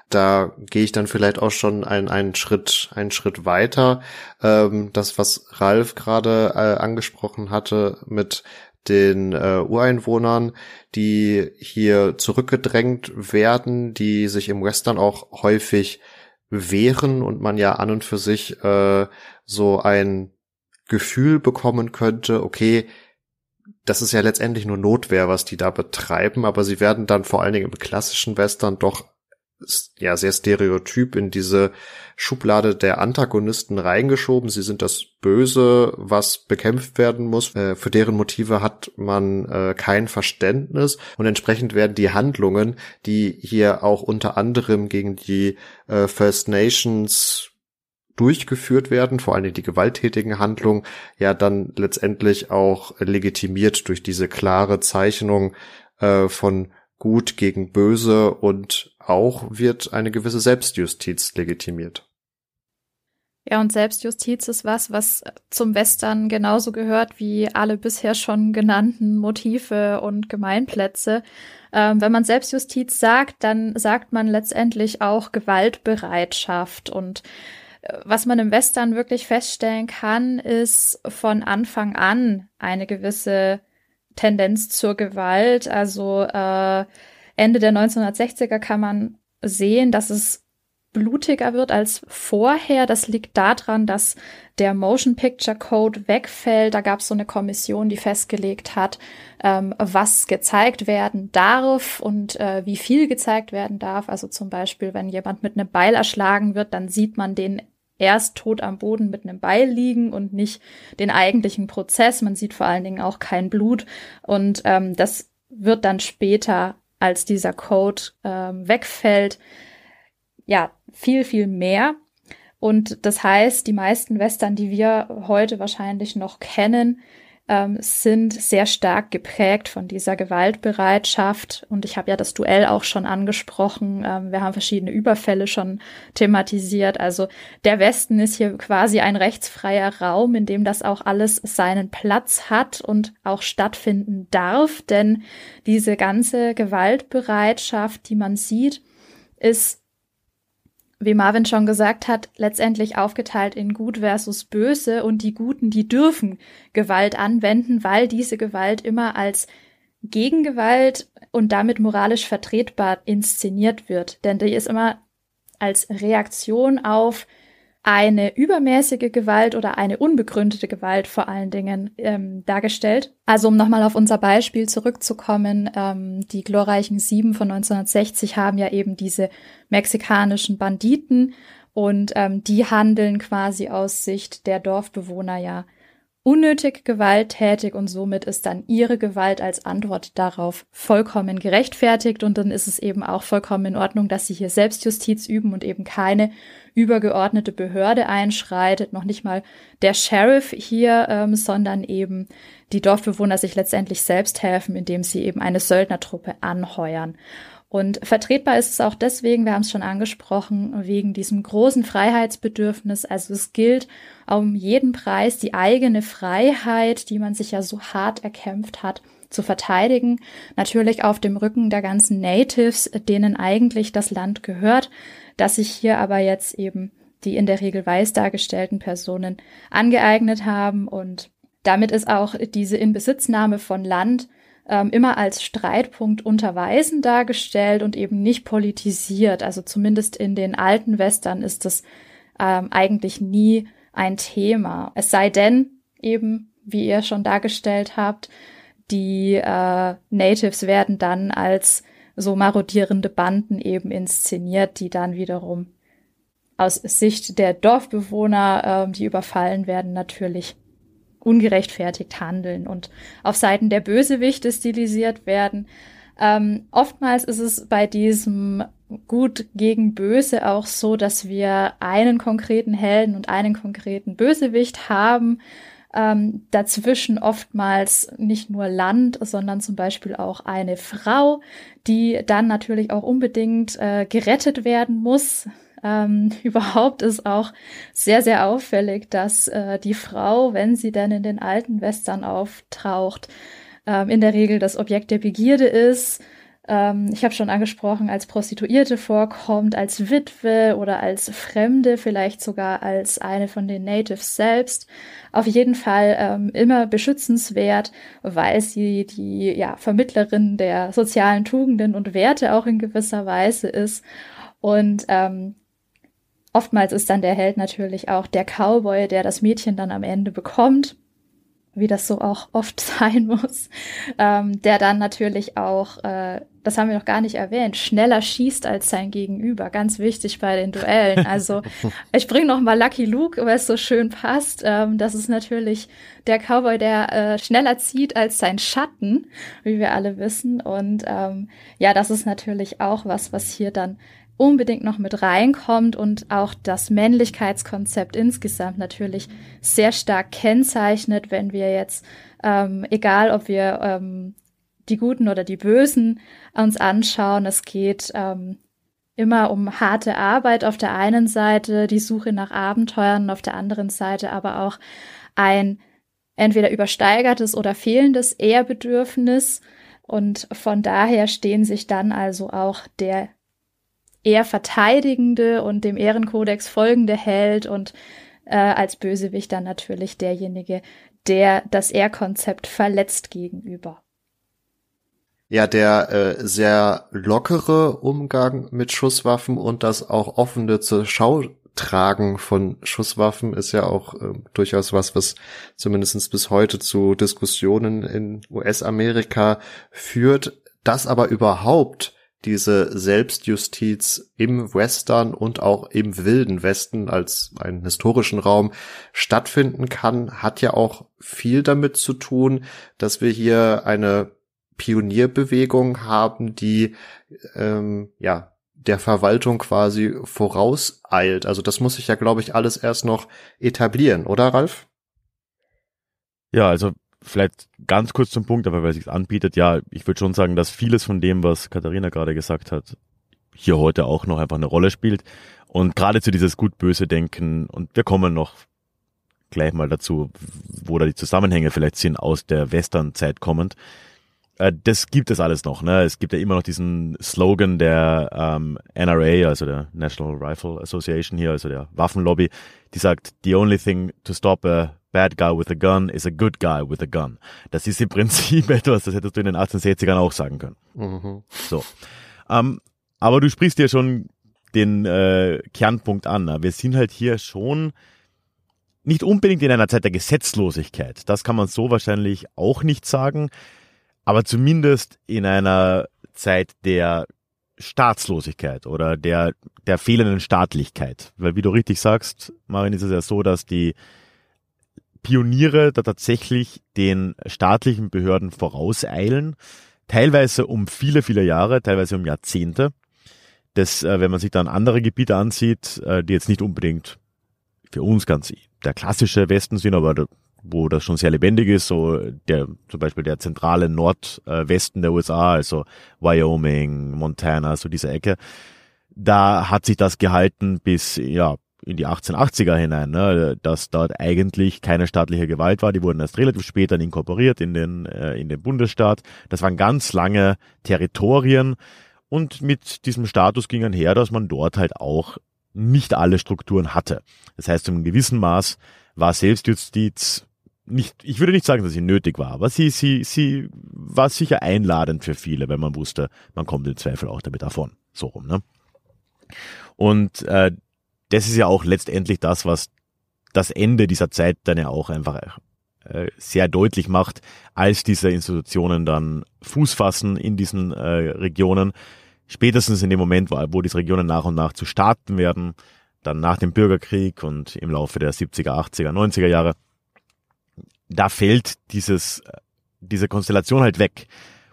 da gehe ich dann vielleicht auch schon einen, einen Schritt, einen Schritt weiter. Ähm, das, was Ralf gerade äh, angesprochen hatte mit den äh, Ureinwohnern, die hier zurückgedrängt werden, die sich im Western auch häufig wehren und man ja an und für sich äh, so ein Gefühl bekommen könnte, okay, das ist ja letztendlich nur Notwehr, was die da betreiben, aber sie werden dann vor allen Dingen im klassischen Western doch ja sehr stereotyp in diese Schublade der Antagonisten reingeschoben. Sie sind das Böse, was bekämpft werden muss. Äh, für deren Motive hat man äh, kein Verständnis und entsprechend werden die Handlungen, die hier auch unter anderem gegen die äh, First Nations durchgeführt werden, vor allem die gewalttätigen Handlungen, ja dann letztendlich auch legitimiert durch diese klare Zeichnung von Gut gegen Böse und auch wird eine gewisse Selbstjustiz legitimiert. Ja, und Selbstjustiz ist was, was zum Western genauso gehört wie alle bisher schon genannten Motive und Gemeinplätze. Ähm, wenn man Selbstjustiz sagt, dann sagt man letztendlich auch Gewaltbereitschaft. Und äh, was man im Western wirklich feststellen kann, ist von Anfang an eine gewisse Tendenz zur Gewalt. Also äh, Ende der 1960er kann man sehen, dass es blutiger wird als vorher. Das liegt daran, dass der Motion Picture Code wegfällt. Da gab es so eine Kommission, die festgelegt hat, ähm, was gezeigt werden darf und äh, wie viel gezeigt werden darf. Also zum Beispiel, wenn jemand mit einem Beil erschlagen wird, dann sieht man den erst tot am Boden mit einem Beil liegen und nicht den eigentlichen Prozess. Man sieht vor allen Dingen auch kein Blut und ähm, das wird dann später, als dieser Code ähm, wegfällt, ja, viel, viel mehr. Und das heißt, die meisten Western, die wir heute wahrscheinlich noch kennen, ähm, sind sehr stark geprägt von dieser Gewaltbereitschaft. Und ich habe ja das Duell auch schon angesprochen. Ähm, wir haben verschiedene Überfälle schon thematisiert. Also der Westen ist hier quasi ein rechtsfreier Raum, in dem das auch alles seinen Platz hat und auch stattfinden darf. Denn diese ganze Gewaltbereitschaft, die man sieht, ist wie Marvin schon gesagt hat, letztendlich aufgeteilt in Gut versus Böse und die Guten, die dürfen Gewalt anwenden, weil diese Gewalt immer als Gegengewalt und damit moralisch vertretbar inszeniert wird. Denn die ist immer als Reaktion auf eine übermäßige Gewalt oder eine unbegründete Gewalt vor allen Dingen ähm, dargestellt. Also um nochmal auf unser Beispiel zurückzukommen, ähm, die glorreichen Sieben von 1960 haben ja eben diese mexikanischen Banditen und ähm, die handeln quasi aus Sicht der Dorfbewohner ja unnötig gewalttätig und somit ist dann ihre Gewalt als Antwort darauf vollkommen gerechtfertigt und dann ist es eben auch vollkommen in Ordnung, dass sie hier Selbstjustiz üben und eben keine übergeordnete Behörde einschreitet, noch nicht mal der Sheriff hier, ähm, sondern eben die Dorfbewohner sich letztendlich selbst helfen, indem sie eben eine Söldnertruppe anheuern. Und vertretbar ist es auch deswegen, wir haben es schon angesprochen, wegen diesem großen Freiheitsbedürfnis. Also es gilt um jeden Preis die eigene Freiheit, die man sich ja so hart erkämpft hat, zu verteidigen. Natürlich auf dem Rücken der ganzen Natives, denen eigentlich das Land gehört, dass sich hier aber jetzt eben die in der Regel weiß dargestellten Personen angeeignet haben und damit ist auch diese Inbesitznahme von Land ähm, immer als Streitpunkt unter Weisen dargestellt und eben nicht politisiert. Also zumindest in den alten Western ist das ähm, eigentlich nie ein Thema. Es sei denn eben, wie ihr schon dargestellt habt, die äh, Natives werden dann als so marodierende Banden eben inszeniert, die dann wiederum aus Sicht der Dorfbewohner, äh, die überfallen werden, natürlich ungerechtfertigt handeln und auf Seiten der Bösewichte stilisiert werden. Ähm, oftmals ist es bei diesem Gut gegen Böse auch so, dass wir einen konkreten Helden und einen konkreten Bösewicht haben. Ähm, dazwischen oftmals nicht nur Land, sondern zum Beispiel auch eine Frau, die dann natürlich auch unbedingt äh, gerettet werden muss. Ähm, (laughs) überhaupt ist auch sehr, sehr auffällig, dass äh, die Frau, wenn sie dann in den alten Western auftaucht, ähm, in der Regel das Objekt der Begierde ist. Ähm, ich habe schon angesprochen, als Prostituierte vorkommt, als Witwe oder als Fremde, vielleicht sogar als eine von den Natives selbst. Auf jeden Fall ähm, immer beschützenswert, weil sie die ja, Vermittlerin der sozialen Tugenden und Werte auch in gewisser Weise ist. Und ähm, Oftmals ist dann der Held natürlich auch der Cowboy, der das Mädchen dann am Ende bekommt. wie das so auch oft (laughs) sein muss, ähm, der dann natürlich auch, äh, das haben wir noch gar nicht erwähnt, schneller schießt als sein Gegenüber. Ganz wichtig bei den Duellen. Also (laughs) ich bringe noch mal Lucky Luke, weil es so schön passt. Ähm, das ist natürlich der Cowboy, der äh, schneller zieht als sein Schatten, wie wir alle wissen. Und ähm, ja, das ist natürlich auch was, was hier dann unbedingt noch mit reinkommt und auch das Männlichkeitskonzept insgesamt natürlich sehr stark kennzeichnet, wenn wir jetzt, ähm, egal ob wir ähm, die Guten oder die Bösen uns anschauen, es geht ähm, immer um harte Arbeit auf der einen Seite, die Suche nach Abenteuern auf der anderen Seite, aber auch ein entweder übersteigertes oder fehlendes Ehrbedürfnis. Und von daher stehen sich dann also auch der eher verteidigende und dem Ehrenkodex folgende Held und äh, als Bösewicht dann natürlich derjenige, der das Ehrkonzept verletzt gegenüber. Ja, der äh, sehr lockere Umgang mit Schusswaffen und das auch offene zur Schau tragen von Schusswaffen ist ja auch äh, durchaus was, was zumindest bis heute zu Diskussionen in US-Amerika führt. Das aber überhaupt diese Selbstjustiz im Western und auch im wilden Westen als einen historischen Raum stattfinden kann, hat ja auch viel damit zu tun, dass wir hier eine Pionierbewegung haben, die ähm, ja der Verwaltung quasi vorauseilt. Also das muss sich ja, glaube ich, alles erst noch etablieren, oder Ralf? Ja, also vielleicht ganz kurz zum Punkt, aber weil es sich anbietet, ja, ich würde schon sagen, dass vieles von dem, was Katharina gerade gesagt hat, hier heute auch noch einfach eine Rolle spielt. Und gerade zu dieses gut-böse Denken, und wir kommen noch gleich mal dazu, wo da die Zusammenhänge vielleicht sind aus der Western-Zeit kommend. Äh, das gibt es alles noch. Ne? Es gibt ja immer noch diesen Slogan der ähm, NRA, also der National Rifle Association hier, also der Waffenlobby, die sagt, the only thing to stop a bad guy with a gun is a good guy with a gun. Das ist im Prinzip (laughs) etwas, das hättest du in den 1860ern auch sagen können. Mhm. So. Ähm, aber du sprichst dir schon den äh, Kernpunkt an. Ne? Wir sind halt hier schon nicht unbedingt in einer Zeit der Gesetzlosigkeit. Das kann man so wahrscheinlich auch nicht sagen. Aber zumindest in einer Zeit der Staatslosigkeit oder der, der fehlenden Staatlichkeit. Weil wie du richtig sagst, Marin, ist es ja so, dass die Pioniere da tatsächlich den staatlichen Behörden vorauseilen, teilweise um viele, viele Jahre, teilweise um Jahrzehnte. Das, äh, wenn man sich dann andere Gebiete ansieht, äh, die jetzt nicht unbedingt für uns ganz der klassische Westen sind, aber wo das schon sehr lebendig ist, so der zum Beispiel der zentrale Nordwesten der USA, also Wyoming, Montana, so diese Ecke, da hat sich das gehalten bis ja in die 1880er hinein, ne, dass dort eigentlich keine staatliche Gewalt war. Die wurden erst relativ spät dann inkorporiert in den, äh, in den Bundesstaat. Das waren ganz lange Territorien und mit diesem Status ging einher, dass man dort halt auch nicht alle Strukturen hatte. Das heißt, zu einem gewissen Maß war Selbstjustiz nicht, ich würde nicht sagen, dass sie nötig war, aber sie, sie, sie war sicher einladend für viele, wenn man wusste, man kommt im Zweifel auch damit davon. So rum, ne? Und äh, das ist ja auch letztendlich das, was das Ende dieser Zeit dann ja auch einfach äh, sehr deutlich macht, als diese Institutionen dann Fuß fassen in diesen äh, Regionen. Spätestens in dem Moment, wo, diese Regionen nach und nach zu Staaten werden, dann nach dem Bürgerkrieg und im Laufe der 70er, 80er, 90er Jahre, da fällt dieses, diese Konstellation halt weg.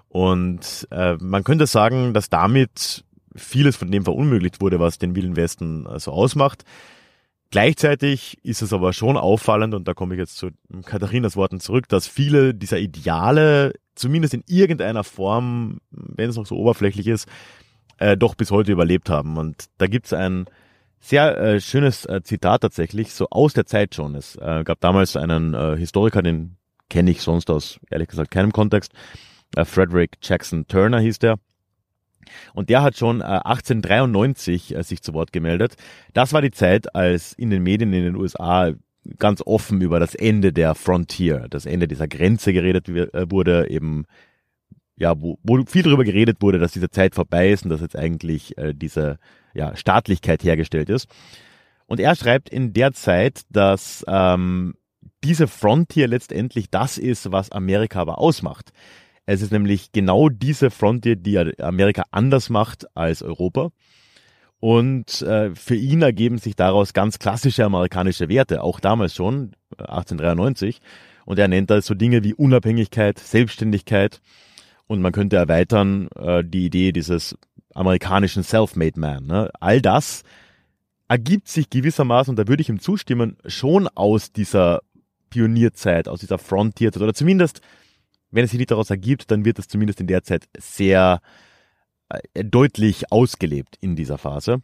Und äh, man könnte sagen, dass damit vieles von dem verunmöglicht wurde, was den Wilden Westen so also ausmacht. Gleichzeitig ist es aber schon auffallend, und da komme ich jetzt zu Katharinas Worten zurück, dass viele dieser Ideale, zumindest in irgendeiner Form, wenn es noch so oberflächlich ist, äh, doch bis heute überlebt haben. Und da gibt es ein sehr äh, schönes äh, Zitat tatsächlich, so aus der Zeit schon. Es äh, gab damals einen äh, Historiker, den kenne ich sonst aus, ehrlich gesagt, keinem Kontext. Äh, Frederick Jackson Turner hieß der. Und der hat schon äh, 1893 äh, sich zu Wort gemeldet. Das war die Zeit, als in den Medien in den USA ganz offen über das Ende der Frontier, das Ende dieser Grenze geredet äh, wurde, eben ja, wo, wo viel darüber geredet wurde, dass diese Zeit vorbei ist und dass jetzt eigentlich äh, diese ja, Staatlichkeit hergestellt ist. Und er schreibt in der Zeit, dass ähm, diese Frontier letztendlich das ist, was Amerika aber ausmacht. Es ist nämlich genau diese Frontier, die Amerika anders macht als Europa. Und äh, für ihn ergeben sich daraus ganz klassische amerikanische Werte, auch damals schon, 1893. Äh, Und er nennt das so Dinge wie Unabhängigkeit, Selbstständigkeit. Und man könnte erweitern äh, die Idee dieses amerikanischen Self-Made Man. Ne? All das ergibt sich gewissermaßen, und da würde ich ihm zustimmen, schon aus dieser Pionierzeit, aus dieser Frontierzeit. Oder zumindest, wenn es sich nicht daraus ergibt, dann wird es zumindest in der Zeit sehr äh, deutlich ausgelebt in dieser Phase.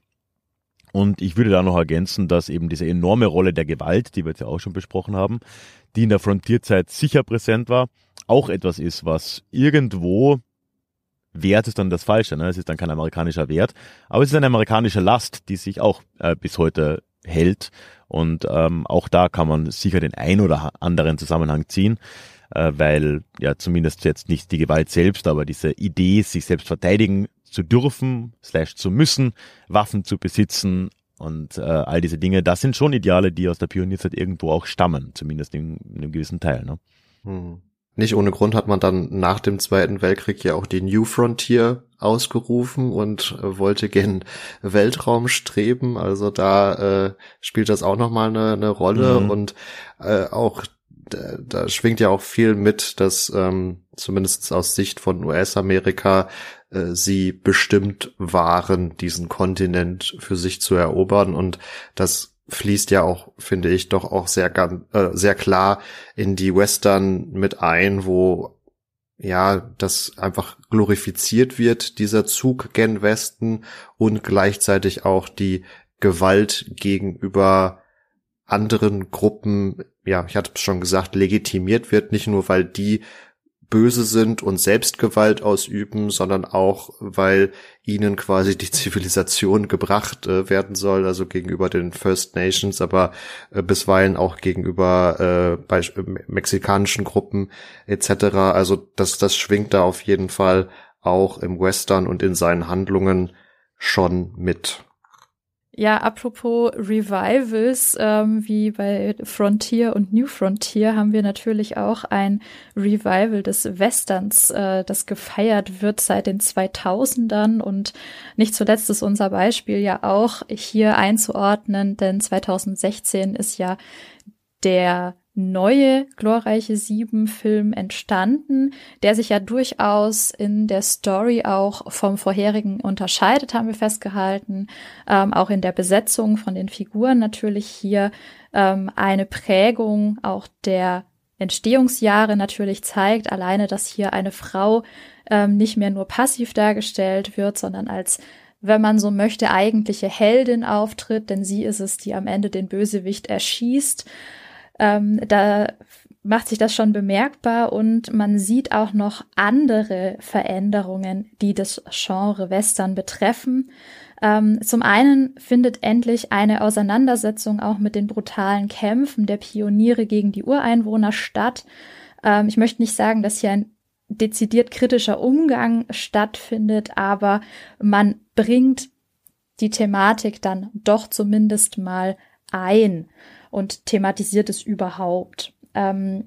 Und ich würde da noch ergänzen, dass eben diese enorme Rolle der Gewalt, die wir jetzt ja auch schon besprochen haben, die in der Frontierzeit sicher präsent war, auch etwas ist, was irgendwo Wert ist dann das Falsche. Ne? Es ist dann kein amerikanischer Wert, aber es ist eine amerikanische Last, die sich auch äh, bis heute hält. Und ähm, auch da kann man sicher den ein oder anderen Zusammenhang ziehen, äh, weil ja zumindest jetzt nicht die Gewalt selbst, aber diese Idee, sich selbst verteidigen zu dürfen, slash zu müssen, Waffen zu besitzen und äh, all diese Dinge, das sind schon Ideale, die aus der Pionierzeit irgendwo auch stammen, zumindest in, in einem gewissen Teil. Ne? Hm. Nicht ohne Grund hat man dann nach dem Zweiten Weltkrieg ja auch die New Frontier ausgerufen und äh, wollte gen Weltraum streben. Also da äh, spielt das auch nochmal eine, eine Rolle mhm. und äh, auch da, da schwingt ja auch viel mit, dass ähm, zumindest aus Sicht von US-Amerika äh, sie bestimmt waren, diesen Kontinent für sich zu erobern. Und das fließt ja auch, finde ich, doch auch sehr, äh, sehr klar in die Western mit ein, wo ja, das einfach glorifiziert wird, dieser Zug gen Westen und gleichzeitig auch die Gewalt gegenüber anderen Gruppen, ja, ich hatte es schon gesagt, legitimiert wird, nicht nur weil die böse sind und Selbstgewalt ausüben, sondern auch, weil ihnen quasi die (laughs) Zivilisation gebracht äh, werden soll, also gegenüber den First Nations, aber äh, bisweilen auch gegenüber äh, bei, äh, mexikanischen Gruppen etc. Also das, das schwingt da auf jeden Fall auch im Western und in seinen Handlungen schon mit. Ja, apropos Revivals, ähm, wie bei Frontier und New Frontier haben wir natürlich auch ein Revival des Westerns, äh, das gefeiert wird seit den 2000ern und nicht zuletzt ist unser Beispiel ja auch hier einzuordnen, denn 2016 ist ja der neue glorreiche Sieben-Film entstanden, der sich ja durchaus in der Story auch vom vorherigen unterscheidet, haben wir festgehalten. Ähm, auch in der Besetzung von den Figuren natürlich hier ähm, eine Prägung auch der Entstehungsjahre natürlich zeigt. Alleine, dass hier eine Frau ähm, nicht mehr nur passiv dargestellt wird, sondern als wenn man so möchte, eigentliche Heldin auftritt, denn sie ist es, die am Ende den Bösewicht erschießt. Ähm, da macht sich das schon bemerkbar und man sieht auch noch andere Veränderungen, die das Genre Western betreffen. Ähm, zum einen findet endlich eine Auseinandersetzung auch mit den brutalen Kämpfen der Pioniere gegen die Ureinwohner statt. Ähm, ich möchte nicht sagen, dass hier ein dezidiert kritischer Umgang stattfindet, aber man bringt die Thematik dann doch zumindest mal ein und thematisiert es überhaupt. Ähm,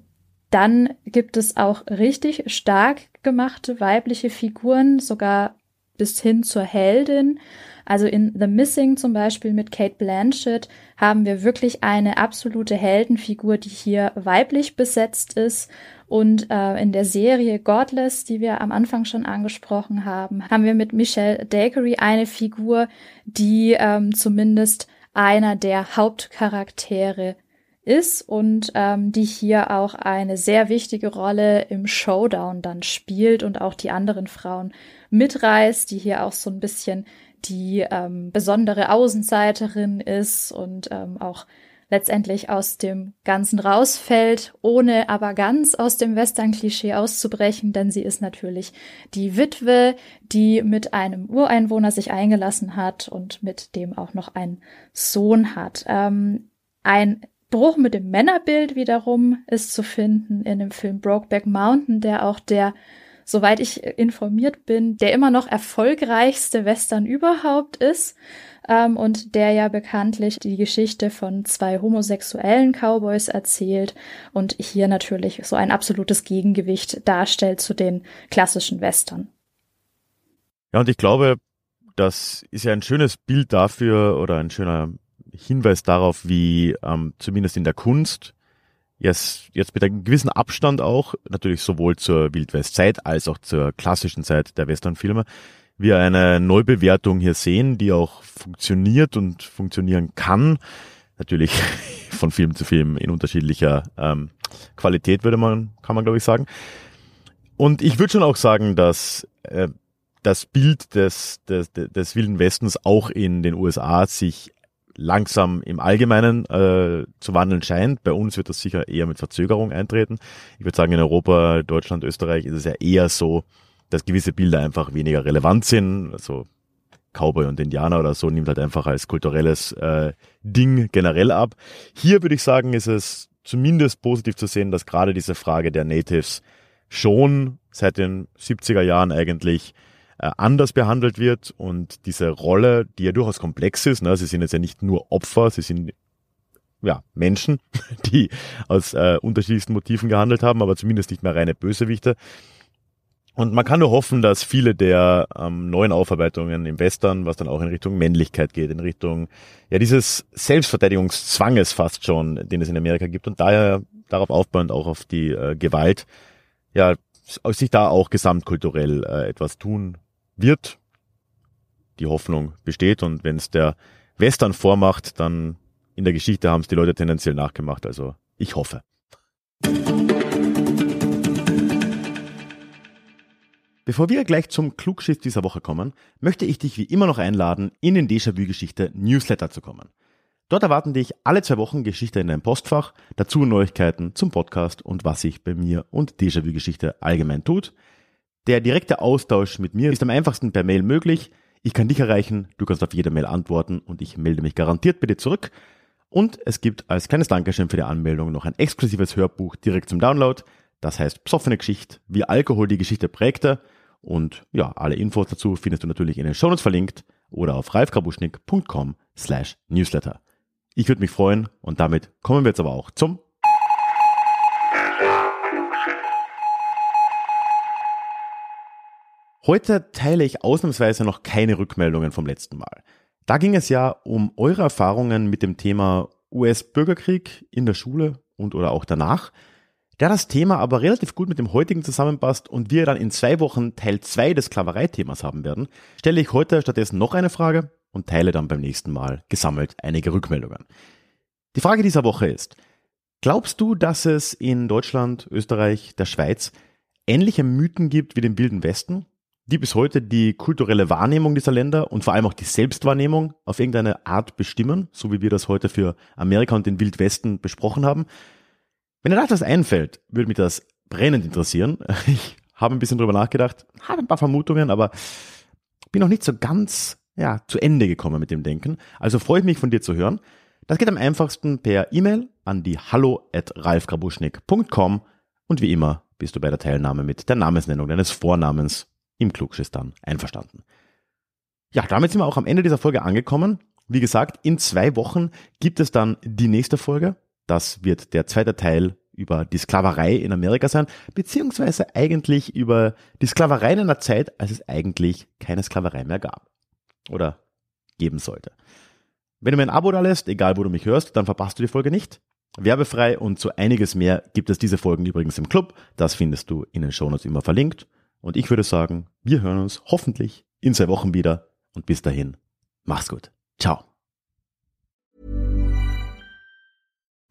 dann gibt es auch richtig stark gemachte weibliche Figuren, sogar bis hin zur Heldin. Also in The Missing zum Beispiel mit Kate Blanchett haben wir wirklich eine absolute Heldenfigur, die hier weiblich besetzt ist. Und äh, in der Serie Godless, die wir am Anfang schon angesprochen haben, haben wir mit Michelle Dackery eine Figur, die ähm, zumindest einer der Hauptcharaktere ist und ähm, die hier auch eine sehr wichtige Rolle im Showdown dann spielt und auch die anderen Frauen mitreißt, die hier auch so ein bisschen die ähm, besondere Außenseiterin ist und ähm, auch letztendlich aus dem Ganzen rausfällt, ohne aber ganz aus dem Western-Klischee auszubrechen, denn sie ist natürlich die Witwe, die mit einem Ureinwohner sich eingelassen hat und mit dem auch noch einen Sohn hat. Ähm, ein Bruch mit dem Männerbild wiederum ist zu finden in dem Film Brokeback Mountain, der auch der soweit ich informiert bin, der immer noch erfolgreichste Western überhaupt ist ähm, und der ja bekanntlich die Geschichte von zwei homosexuellen Cowboys erzählt und hier natürlich so ein absolutes Gegengewicht darstellt zu den klassischen Western. Ja, und ich glaube, das ist ja ein schönes Bild dafür oder ein schöner Hinweis darauf, wie ähm, zumindest in der Kunst jetzt, jetzt mit einem gewissen Abstand auch, natürlich sowohl zur Wildwestzeit als auch zur klassischen Zeit der Westernfilme, wir eine Neubewertung hier sehen, die auch funktioniert und funktionieren kann. Natürlich (laughs) von Film zu Film in unterschiedlicher ähm, Qualität, würde man, kann man glaube ich sagen. Und ich würde schon auch sagen, dass äh, das Bild des, des, des Wilden Westens auch in den USA sich langsam im Allgemeinen äh, zu wandeln scheint. Bei uns wird das sicher eher mit Verzögerung eintreten. Ich würde sagen, in Europa, Deutschland, Österreich ist es ja eher so, dass gewisse Bilder einfach weniger relevant sind. Also Cowboy und Indianer oder so nimmt halt einfach als kulturelles äh, Ding generell ab. Hier würde ich sagen, ist es zumindest positiv zu sehen, dass gerade diese Frage der Natives schon seit den 70er Jahren eigentlich anders behandelt wird und diese Rolle, die ja durchaus komplex ist, ne, sie sind jetzt ja nicht nur Opfer, sie sind ja, Menschen, (laughs) die aus äh, unterschiedlichsten Motiven gehandelt haben, aber zumindest nicht mehr reine Bösewichte. Und man kann nur hoffen, dass viele der ähm, neuen Aufarbeitungen im Western, was dann auch in Richtung Männlichkeit geht, in Richtung ja dieses Selbstverteidigungszwanges fast schon, den es in Amerika gibt und daher darauf aufbauend auch auf die äh, Gewalt, ja, sich da auch gesamtkulturell äh, etwas tun wird. Die Hoffnung besteht und wenn es der Western vormacht, dann in der Geschichte haben es die Leute tendenziell nachgemacht. Also ich hoffe. Bevor wir gleich zum Klugschiff dieser Woche kommen, möchte ich dich wie immer noch einladen, in den Déjà-vu-Geschichte Newsletter zu kommen. Dort erwarten dich alle zwei Wochen Geschichte in deinem Postfach, dazu Neuigkeiten zum Podcast und was sich bei mir und Déjà-vu-Geschichte allgemein tut. Der direkte Austausch mit mir ist am einfachsten per Mail möglich. Ich kann dich erreichen, du kannst auf jede Mail antworten und ich melde mich garantiert dir zurück. Und es gibt als kleines Dankeschön für die Anmeldung noch ein exklusives Hörbuch direkt zum Download. Das heißt Psoffene Geschichte, wie Alkohol die Geschichte prägte. Und ja, alle Infos dazu findest du natürlich in den Shownotes verlinkt oder auf ralfgrabuschnick.com slash newsletter. Ich würde mich freuen und damit kommen wir jetzt aber auch zum Heute teile ich ausnahmsweise noch keine Rückmeldungen vom letzten Mal. Da ging es ja um eure Erfahrungen mit dem Thema US-Bürgerkrieg in der Schule und oder auch danach. Da das Thema aber relativ gut mit dem heutigen zusammenpasst und wir dann in zwei Wochen Teil 2 des Sklavereithema's haben werden, stelle ich heute stattdessen noch eine Frage und teile dann beim nächsten Mal gesammelt einige Rückmeldungen. Die Frage dieser Woche ist, glaubst du, dass es in Deutschland, Österreich, der Schweiz ähnliche Mythen gibt wie dem Wilden Westen? Die bis heute die kulturelle Wahrnehmung dieser Länder und vor allem auch die Selbstwahrnehmung auf irgendeine Art bestimmen, so wie wir das heute für Amerika und den Wildwesten besprochen haben. Wenn dir das einfällt, würde mich das brennend interessieren. (laughs) Ich habe ein bisschen drüber nachgedacht, habe ein paar Vermutungen, aber bin noch nicht so ganz ja, zu Ende gekommen mit dem Denken. Also freue ich mich von dir zu hören. Das geht am einfachsten per E-Mail an die hallo at ralfgrabuschnick.com und wie immer bist du bei der Teilnahme mit der Namensnennung deines Vornamens im Klugschistern einverstanden. Ja, damit sind wir auch am Ende dieser Folge angekommen. Wie gesagt, in zwei Wochen gibt es dann die nächste Folge. Das wird der zweite Teil über die Sklaverei in Amerika sein, beziehungsweise eigentlich über die Sklaverei in einer Zeit, als es eigentlich keine Sklaverei mehr gab. Oder geben sollte. Wenn du mir ein Abo da lässt, egal wo du mich hörst, dann verpasst du die Folge nicht. Werbefrei und so einiges mehr gibt es diese Folgen übrigens im Club. Das findest du in den Shownotes immer verlinkt. Und ich würde sagen, wir hören uns hoffentlich in zwei Wochen wieder. Und bis dahin, mach's gut. Ciao.